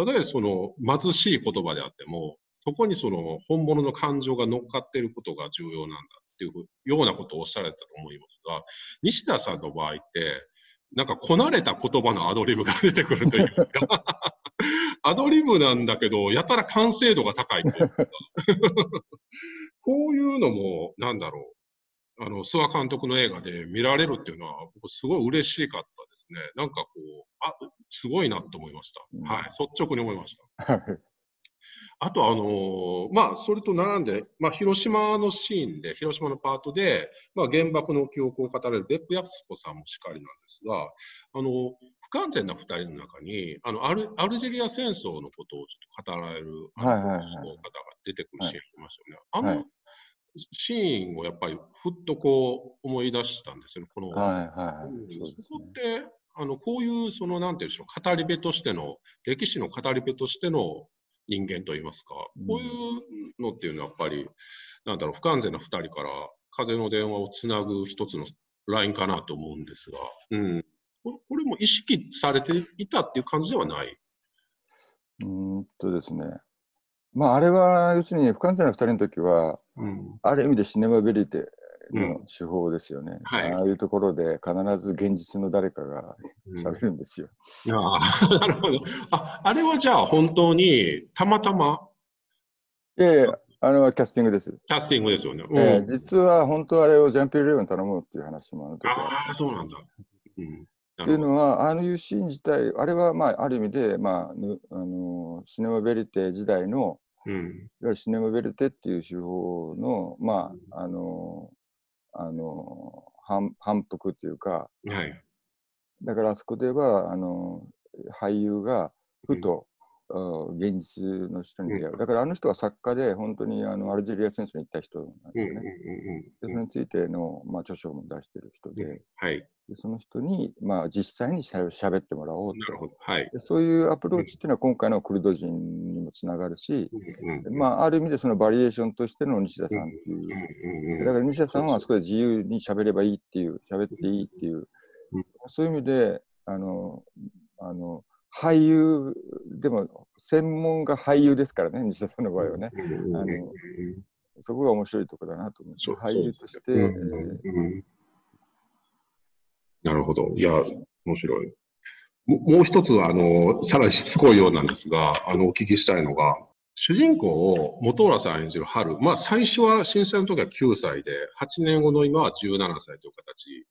例えばその貧しい言葉であっても、そこにその本物の感情が乗っかっていることが重要なんだっていうようなことをおっしゃられたと思いますが、西田さんの場合って、なんかこなれた言葉のアドリブが出てくるというんですか。*laughs* アドリブなんだけど、やたら完成度が高いというか。*laughs* こういうのも、なんだろう。あの、諏訪監督の映画で見られるっていうのは、僕すごい嬉しかったですね。なんかこう、あ、すごいなと思いました。うんはい。率直に思いました。はいあと、あのーまあ、それと並んで、まあ、広島のシーンで、広島のパートで、まあ、原爆の記憶を語られる別府靖子さんもしかりなんですが、あの、不完全な二人の中に、あの、アルアルジェリア戦争のことをちょっと語られる、あのはいはいはい方が出てくるシーンがありましたよね。あのはいシーンをやっぱりふっとこう思い出したんですよね、この、はいはいうんそこっね。て、あの、こういう、その、なんていうんでしょう、語り部としての、歴史の語り部としての人間といいますか、うんこういうのっていうのはやっぱり、なんだろう、不完全な二人から風の電話をつなぐ一つのラインかなと思うんですが、うん。ここれも意識されていたっていう感じではない？うーんとですね。まあ、あれは、要するに不完全な二人の時は、うん。ある意味でシネマベリテの手法ですよね。はいああいうところで必ず現実の誰かがうん喋るんですよ。ああ、*laughs* なるほど。あ、あれはじゃあ本当にたまたま？いやいや、あれはキャスティングです。キャスティングですよね。うん。えー実は本当はあれをジャンピール・レオンに頼むっていう話もあの時はああ、そうなんだ。うん。なっていうのは、ああいうシーン自体、あれはまあある意味で、まあぬあのシネマベリテ時代の、うん。いわゆるシネマベリテっていう手法の、まあ、あの、あの、反反復っていうか、はい。だからあそこでは、あの、俳優がふと、あ現実の人に出会う。だからあの人は作家で、本当にあのアルジェリア戦争に行った人なんですよね。でうんそれについての、まあ、著書も出してる人うん。で、はい。でその人に、まあ、実際にしゃ喋ってもらおうと。なるほど。はい。でそういうアプローチっていうのは今回のクルド人にもつながるし、まあ、ある意味でそのバリエーションとしての西田さんっていうだから西田さんはあそこで自由に喋ればいいっていう、喋っていいっていう、うんそういう意味で、あの、あの、俳優、でも、専門が俳優ですからね、西田さんの場合はね。うんうんあのうんそこが面白いところだなと思う。そう俳優として、そうんうんなるほど。いや、面白い。ももう一つは、あの、さらにしつこいようなんですが、あの、お聞きしたいのが、主人公を本浦さん演じる春。まあ、最初は震災の時は9歳で、8年後の今は17歳という形に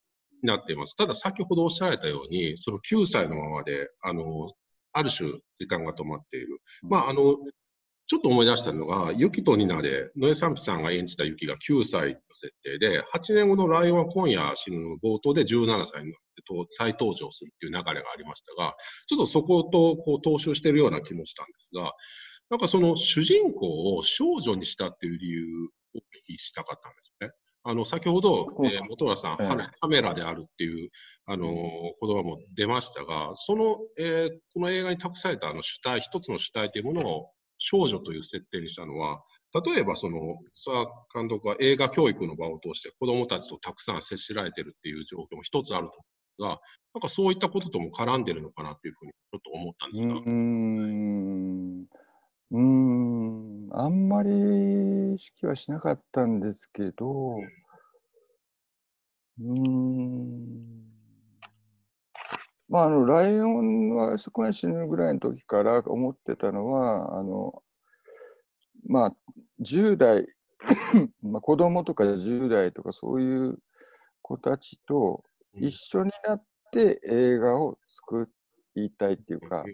なっています。ただ、先ほどおっしゃられたように、その9歳のままで、あの、ある種、時間が止まっている。まあ、あの、ちょっと思い出したのが、ユキとニナで、野江さんさんが演じたユキが9歳の設定で、8年後のライオンは今夜死ぬの冒頭で17歳になってと再登場するっていう流れがありましたが、ちょっとそことこう踏襲しているような気もしたんですが、なんかその主人公を少女にしたっていう理由をお聞きしたかったんですね。あの、先ほど、うえー本浦さん、ええ。カメラであるっていう、あのー言葉も出ましたが、その、えーこの映画に託されたあの主体、一つの主体というものを少女という設定にしたのは、例えばその、諏訪監督は映画教育の場を通して子供たちとたくさん接しられてるっていう状況も一つあると思うんですが、なんかそういったこととも絡んでるのかなっていうふうにちょっと思ったんですが。うん、あんまり意識はしなかったんですけど、うーん、まあ、あの、ライオンはそこに死ぬぐらいの時から思ってたのは、あの、まあ、10代、*coughs* まあ、子供とか10代とかそういう子たちと一緒になって映画を作りたいっていうか、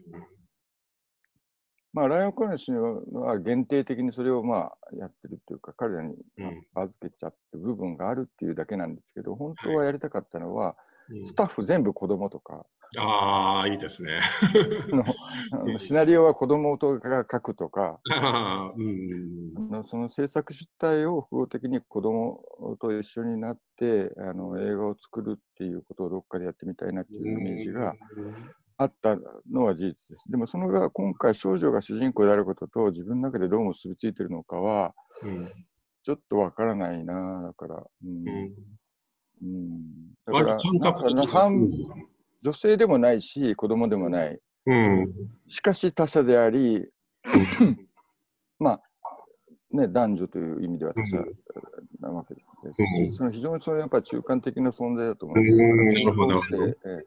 まあ、ライオンコレンシは限定的にそれをまあやってるっていうか、彼らにうん。預けちゃって部分があるっていうだけなんですけど、本当はやりたかったのは、スタッフ全部子供とか、ああ、いいですね。シナリオは子供とが書くとか、うんその制作主体を複合的に子供と一緒になってあの映画を作るっていうことをどっかでやってみたいなっていうイメージがあったのは事実です。でもそのが今回少女が主人公であることと自分の中でどう結びついてるのかはうんちょっとわからないなだから、うん。うん。うん、だから半女性でもないし子供でもない。うん。しかし他者でありまあね男女という意味では他者なわけですし、うん。その非常にそのやっぱり中間的な存在だと思ううんんですなるほどなるほど。ええ。で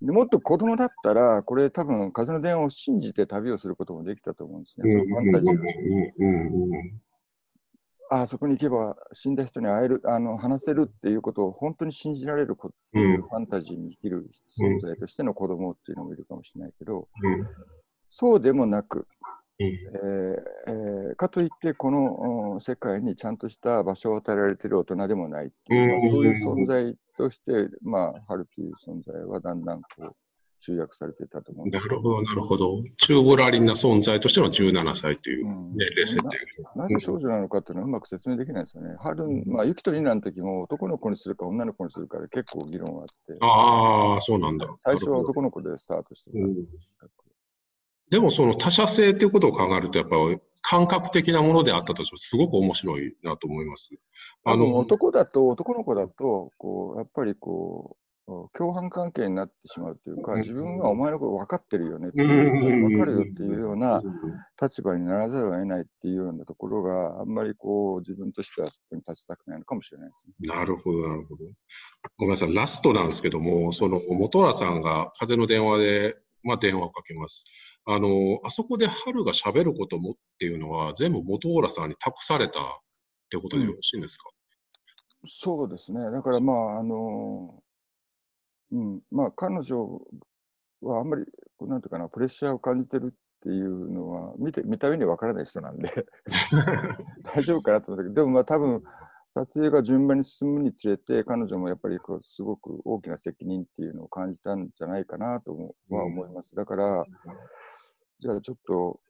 もっと子供だったら、これ多分、風の電話を信じて旅をすることもできたと思うんですね。ファンタジーああそこに行けば死んだ人に会える、あの話せるっていうことを本当に信じられるこっていうファンタジーに生きる存在としての子供っていうのもいるかもしれないけど、うん。そうでもなく、うんえーえーかといって、このうん世界にちゃんとした場所を与えられている大人でもないっていう、まあうんそういう存在として、まあ、春という存在はだんだんこう集約されていたと思うんですけなるほど、なるほど。中ぶらりんな存在としての17歳といううん。年齢設定。なぜ少女なのかっていうのはうまく説明できないですよね。春、まあ、ゆきとりなの時も男の子にするか女の子にするかで結構議論があって、ああ、そうなんだ。最初は男の子でスタートしてた。うんでもその他者性っていうことを考えると、やっぱり感覚的なものであったとしても、すごく面白いなと思います。あの男だと、男の子だと、こうやっぱりこう、共犯関係になってしまうというか、うん自分はお前のこと分かってるよねってうんいう、分かるよっていうようなうん立場にならざるを得ないっていうようなところがあんまりこう自分としてはそこに立ちたくないのかもしれないですね。なるほど、なるほど。ごめんなさい、ラストなんですけども、その本原さんが風の電話で、まあ、電話をかけます。あの、あそこで春が喋ることもっていうのは、全部本原さんに託されたってことでよろしいんですか、そうですね。だからまあ、あの、うん、まあ彼女はあんまり、なんていうかな、プレッシャーを感じてるっていうのは、見て、見た目にはわからない人なんで、*laughs* 大丈夫かなと思ったけど、でもまあ多分、撮影が順番に進むにつれて、彼女もやっぱりこうすごく大きな責任っていうのを感じたんじゃないかなともは思います。だから、じゃあちょっと、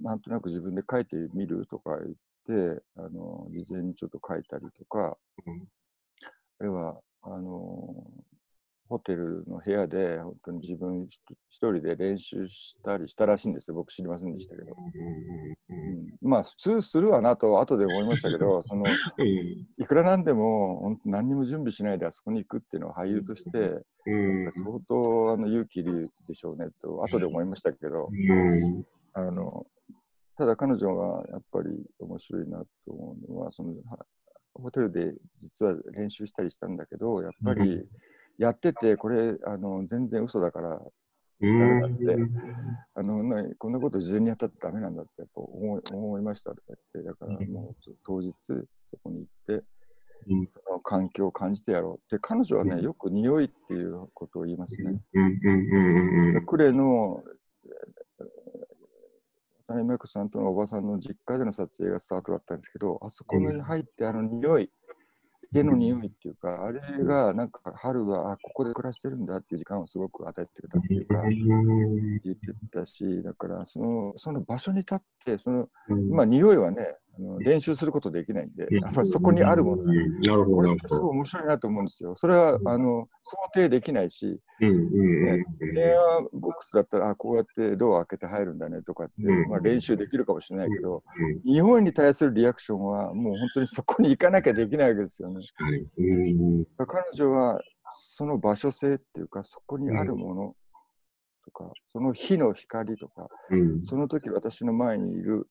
なんとなく自分で書いてみるとか言って、あの、事前にちょっと書いたりとか、うんあるいは、あの、ホテルの部屋で、本当に自分一人で練習したりしたらしいんですよ。僕知りませんでしたけど。うん。まあ、普通するわなと、後で思いましたけど、*laughs* その、うんいくらなんでも、何にも準備しないであそこに行くっていうのは俳優として、うん。相当あの勇気いるでしょうねと、後で思いましたけど、うん。あの、ただ彼女がやっぱり面白いなと思うのは、その、はホテルで実は練習したりしたんだけど、やっぱりやってて、これ、あの、全然嘘だから、うん。ダメだって。あの、なこんなこと事前にやったってダメなんだってやっぱ思い思いましたとか言って、だからもう当日そこに行って、うん。その環境を感じてやろう。で、彼女はね、うん。よく匂いっていうことを言いますね。うん。うん。うん。うん。クレの、えー渡辺真由子さんとのおばさんの実家での撮影がスタートだったんですけど、あそこに入ってあの匂い、家の匂いっていうか、あれがなんか春は、あ、ここで暮らしてるんだっていう時間をすごく与えてくれたっていうか、言ってたし、だからそのその場所に立って、そのまあ匂いはね、あの練習することできないんで、やっぱりそこにあるものう。ん。なるほど、すごい面白いなと思うんですよ。それはあの想定できないし、うんうんうん電話ボックスだったら、あこうやってドア開けて入るんだねとかって、うん。まあ、練習できるかもしれないけど、うん匂いに対するリアクションはもう本当にそこに行かなきゃできないわけですよね。彼女はその場所性っていうか、そこにあるものとか、その火の光とか、うん。その時私の前にいる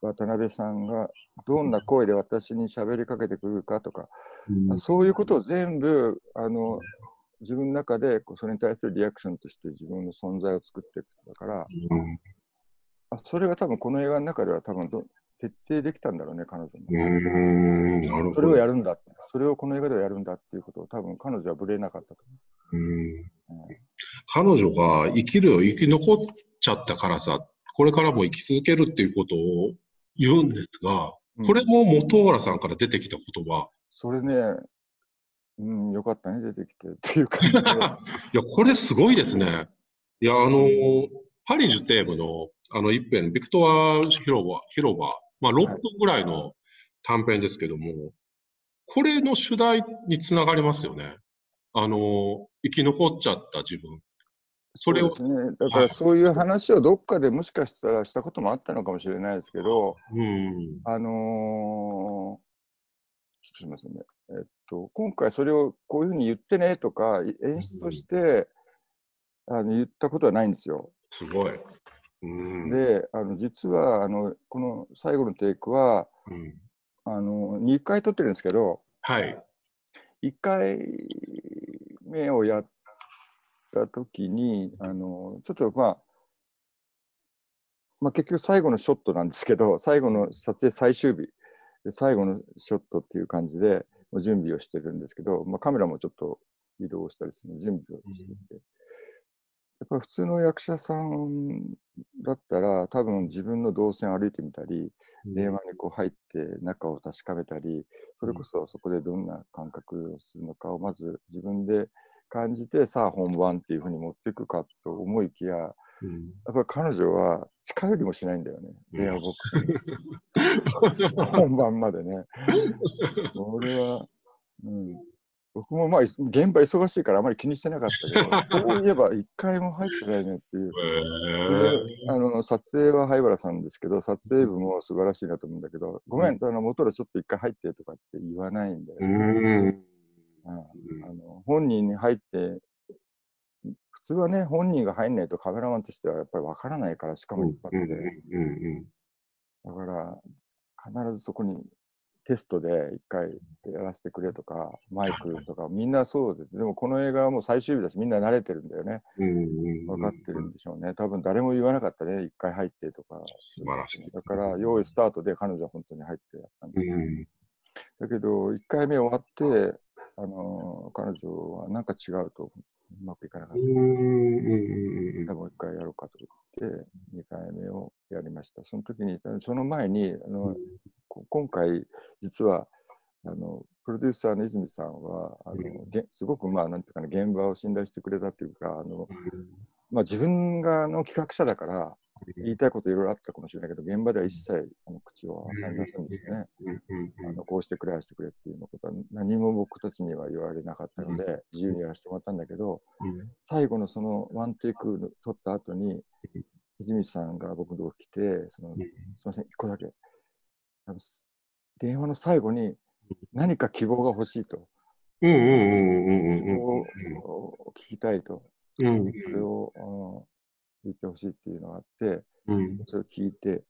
渡辺さんがどんな声で私に喋りかけてくるかとか、うん。そういうことを全部あの自分の中でこうそれに対するリアクションとして自分の存在を作っていくだから、あそれが多分この映画の中では多分ど徹底できたんだろうね、彼女も。それをど。やるんだそれをこの映画ではやるんだっていうことを多分彼女はぶれなかったとうん思う。うん彼女が生きるよ、生き残っちゃったからさ、これからも生き続けるっていうことを言うんですが、うんこれも本原さんから出てきた言葉。それね、うん、よかったね、出てきて *laughs* っていう感じで。いや、これすごいですね。いや、あの、パリジュテームの、あの一編、ビクトワ広場、広場、まあ6分ぐらいの短編ですけども、これの主題につながりますよね。あの、生き残っちゃった自分。それをうですね。だからそういう話をどっかでもしかしたらしたこともあったのかもしれないですけど、うん。あのーすみませんね。えっと、今回それをこういうふうに言ってねとか、い演出として、あの言ったことはないんですよ。すごい。うん。で、あの実はあのこの最後のテイクはうん、あの2回撮ってるんですけど、はい。1回目をやった時に、あのちょっとまあ、まあ、結局最後のショットなんですけど、最後の撮影最終日、で最後のショットっていう感じで準備をしてるんですけど、まあ、カメラもちょっと移動したりする準備をしていて、やっぱり普通の役者さんだったら、多分自分の動線歩いてみたり、電話にこう入って中を確かめたり、それこそそこでどんな感覚をするのかをまず自分で感じて、さあ本番っていうふうに持っていくかと思いきや、やうん。っぱり彼女は近寄りもしないんだよね、うん電話ボックスに。*laughs* 本番までね。俺は、うん、僕もまあ、現場忙しいからあまり気にしてなかったけど、そういえば一回も入ってないねっていう。あの撮影は灰原さんですけど、撮影部も素晴らしいなと思うんだけど、ごめん、あの元らちょっと一回入ってとかって言わないんだよね。ん。うんあの本人に入って、普通はね、本人が入んないとカメラマンとしてはやっぱりわからないから、しかも一発で。だから、必ずそこにテストで一回やらせてくれとか、マイクとか、みんなそうです。でもこの映画はもう最終日だし、みんな慣れてるんだよね。分かってるんでしょうね。多分誰も言わなかったね、一回入ってとか。素晴らしい。だから、用意スタートで彼女は本当に入ってやったん。だけど、1回目終わって、あの彼女はなんか違うとうまくいかなかった。もう1回やろうかと言って、2回目をやりました。その時に、その前に、あのこ今回、実は、あのプロデューサーの泉さんはあの、げすごく、まあ、なんていうかね、現場を信頼してくれたというか、あのまあ、自分がの企画者だから、言いたいこといろいろあったかもしれないけど、現場では一切あの口を挟みませんでしたね。あのこうしてくれ、ああしてくれっていうのことは何も僕たちには言われなかったので、自由にやらせてもらったんだけど、最後のそのワンテイク撮った後に、泉さんが僕のとこ来て、そのすみません、一個だけ。電話の最後に何か希望が欲しいと。うんうんうんうん希望を聞きたいと。うんそれを言ってほしいっていうのがあって、うんそれを聞いて、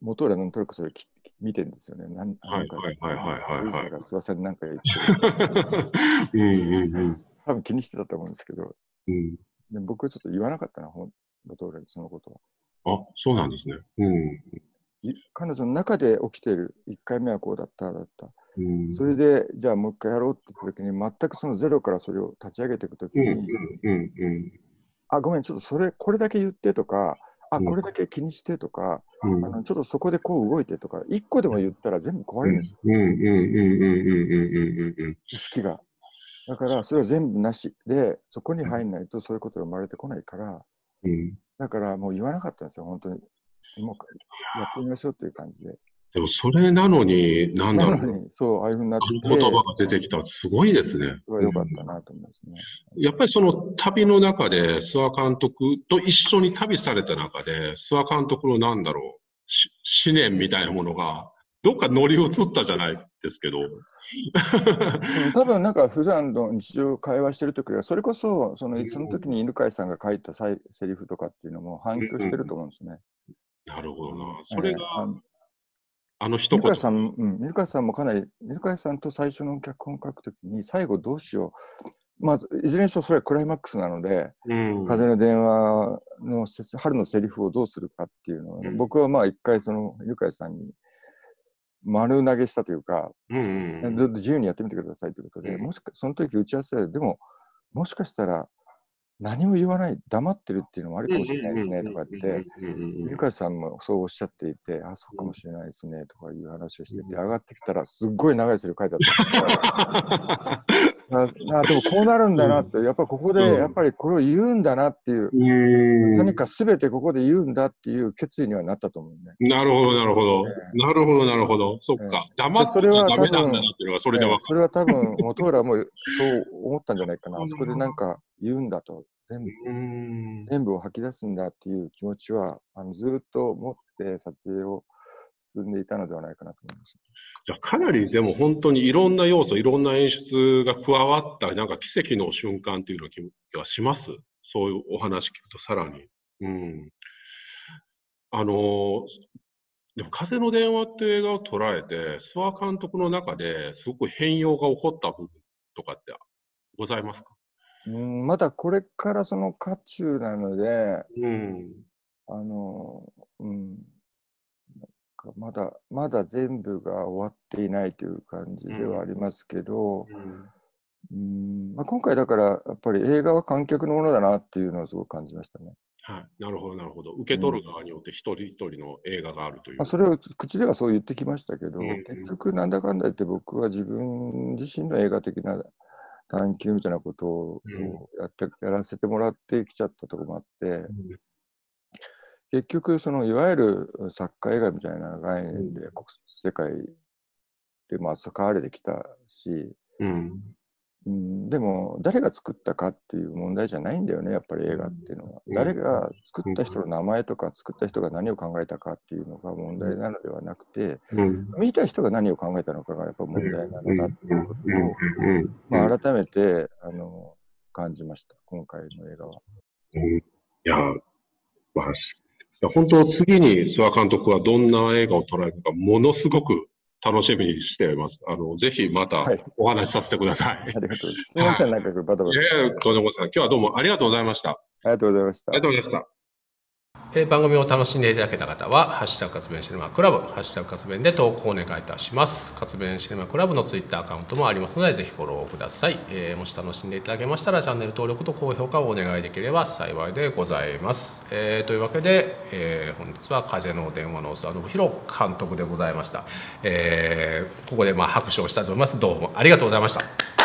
元浦のとにかくそれき見てるんですよね。なんはいはいはいはいはいはいが諏訪さんに何か言ってる。うんうんうん多分気にしてたと思うんですけど、うんで僕はちょっと言わなかったな、元浦にそのことは。あ、そうなんですね。うんい彼女の中で起きている、1回目はこうだった、だった。うんそれで、じゃあもう一回やろうって言った時に、全くそのゼロからそれを立ち上げていく時うんに、うんうんあ、ごめん、ちょっとそれ、これだけ言ってとか、あ、うん。これだけ気にしてとか、うん。あのちょっとそこでこう動いてとか、1個でも言ったら全部壊れるんです。よ、うんうんうんうんうんうんうん。意識が。だから、それは全部なしで、そこに入んないとそういうことが生まれてこないから、うん。だからもう言わなかったんですよ、本当に。もうやってみましょうっていう感じで。でもそれなのに、なんだろう。そう、ああいうふうになっあての言葉が出てきた。すごいですね。それは良かったなと思いますね。やっぱりその旅の中で、諏訪監督と一緒に旅された中で、諏訪監督のなんだろう、し思念みたいなものが、どっか乗り移ったじゃないですけど。う *laughs* ん多分なんか普段の日常会話してる時は、それこそそのその時に犬飼さんが書いたセリフとかっていうのも反響してると思うんですね。なるほどな。それえーあが、の一言犬飼。さん、うん、犬飼さんもかなり、犬飼さんと最初の脚本書くときに、最後どうしよう。まず、いずれにしろそれはクライマックスなので、うん風の電話の春のセリフをどうするかっていうのをね、うん僕はまあ一回その犬飼さんに丸投げしたというか、うんうんずっと自由にやってみてくださいということで、うんもしかその時打ち合わせで、でも、もしかしたら、何も言わない、黙ってるっていうのもあるかもしれないですねとかって、ゆかさんもそうおっしゃっていて、あ、そうかもしれないですねとかいう話をしてて、上がってきたら、すっごい長いセリフ書いてあった。ああでもこうなるんだなって、やっぱここで、うんやっぱりこれを言うんだなっていう、うん何かすべてここで言うんだっていう決意にはなったと思うね。なるほど、なるほど。えなるほど、なるほど。そっか。黙ってちゃダメなんだなっていうのがそれでわかそれは多分、元浦もそう思ったんじゃないかな。そこでなんか言うんだと、全部。全部を吐き出すんだっていう気持ちは、あのずっと持って撮影を進んでいたのではないかなと思います。じゃあかなりでも本当にいろんな要素、いろんな演出が加わった、なんか奇跡の瞬間っていうの気がします？そういうお話聞くとさらに。うん。あの、でも風の電話っていう映画を捉えて、諏訪監督の中ですごく変容が起こった部分とかってございますか？うん、まだこれからその渦中なので、うん。あの、うんかまだ、まだ全部が終わっていないという感じではありますけど、うんまあ、今回だから、やっぱり映画は観客のものだなっていうのをすごく感じましたね。はい。なるほど、なるほほど。受け取る側によって一人一人の映画があるという。まあ、それを口ではそう言ってきましたけど、うんうん結局なんだかんだ言って僕は自分自身の映画的な探求みたいなことをうんやって、やらせてもらってきちゃったところもあって、結局そのいわゆる作家映画みたいな概念で国世界でも扱われてきたし、うん。うん、でも誰が作ったかっていう問題じゃないんだよねやっぱり映画っていうのは、うん誰が作った人の名前とか作った人が何を考えたかっていうのが問題なのではなくて、うん。見た人が何を考えたのかがやっぱ問題なのだっていうことを、うん。まあ、改めてあの感じました今回の映画は。うんいや、素晴らしい。本当、次に諏訪監督はどんな映画を捉えるか、ものすごく楽しみにしています。あの、ぜひまたはいお話しさせてください。ありがとうございます。すみません、なんかバタバタ。いやいや、とんでもございません。今日はどうもありがとうございました。あありがとうございましたりが。とうございました。え番組を楽しんでいただけた方は「ハッシュタグ活弁シネマクラブ」「ハッシュタグ活弁」で投稿お願いいたします。活弁シネマクラブのツイッターアカウントもありますのでぜひフォローください、えーもし楽しんでいただけましたらチャンネル登録と高評価をお願いできれば幸いでございます、えーというわけで、えー本日は「風の電話」の諏訪信弘監督でございました、えここでまあ拍手をしたいと思います。どうもありがとうございました。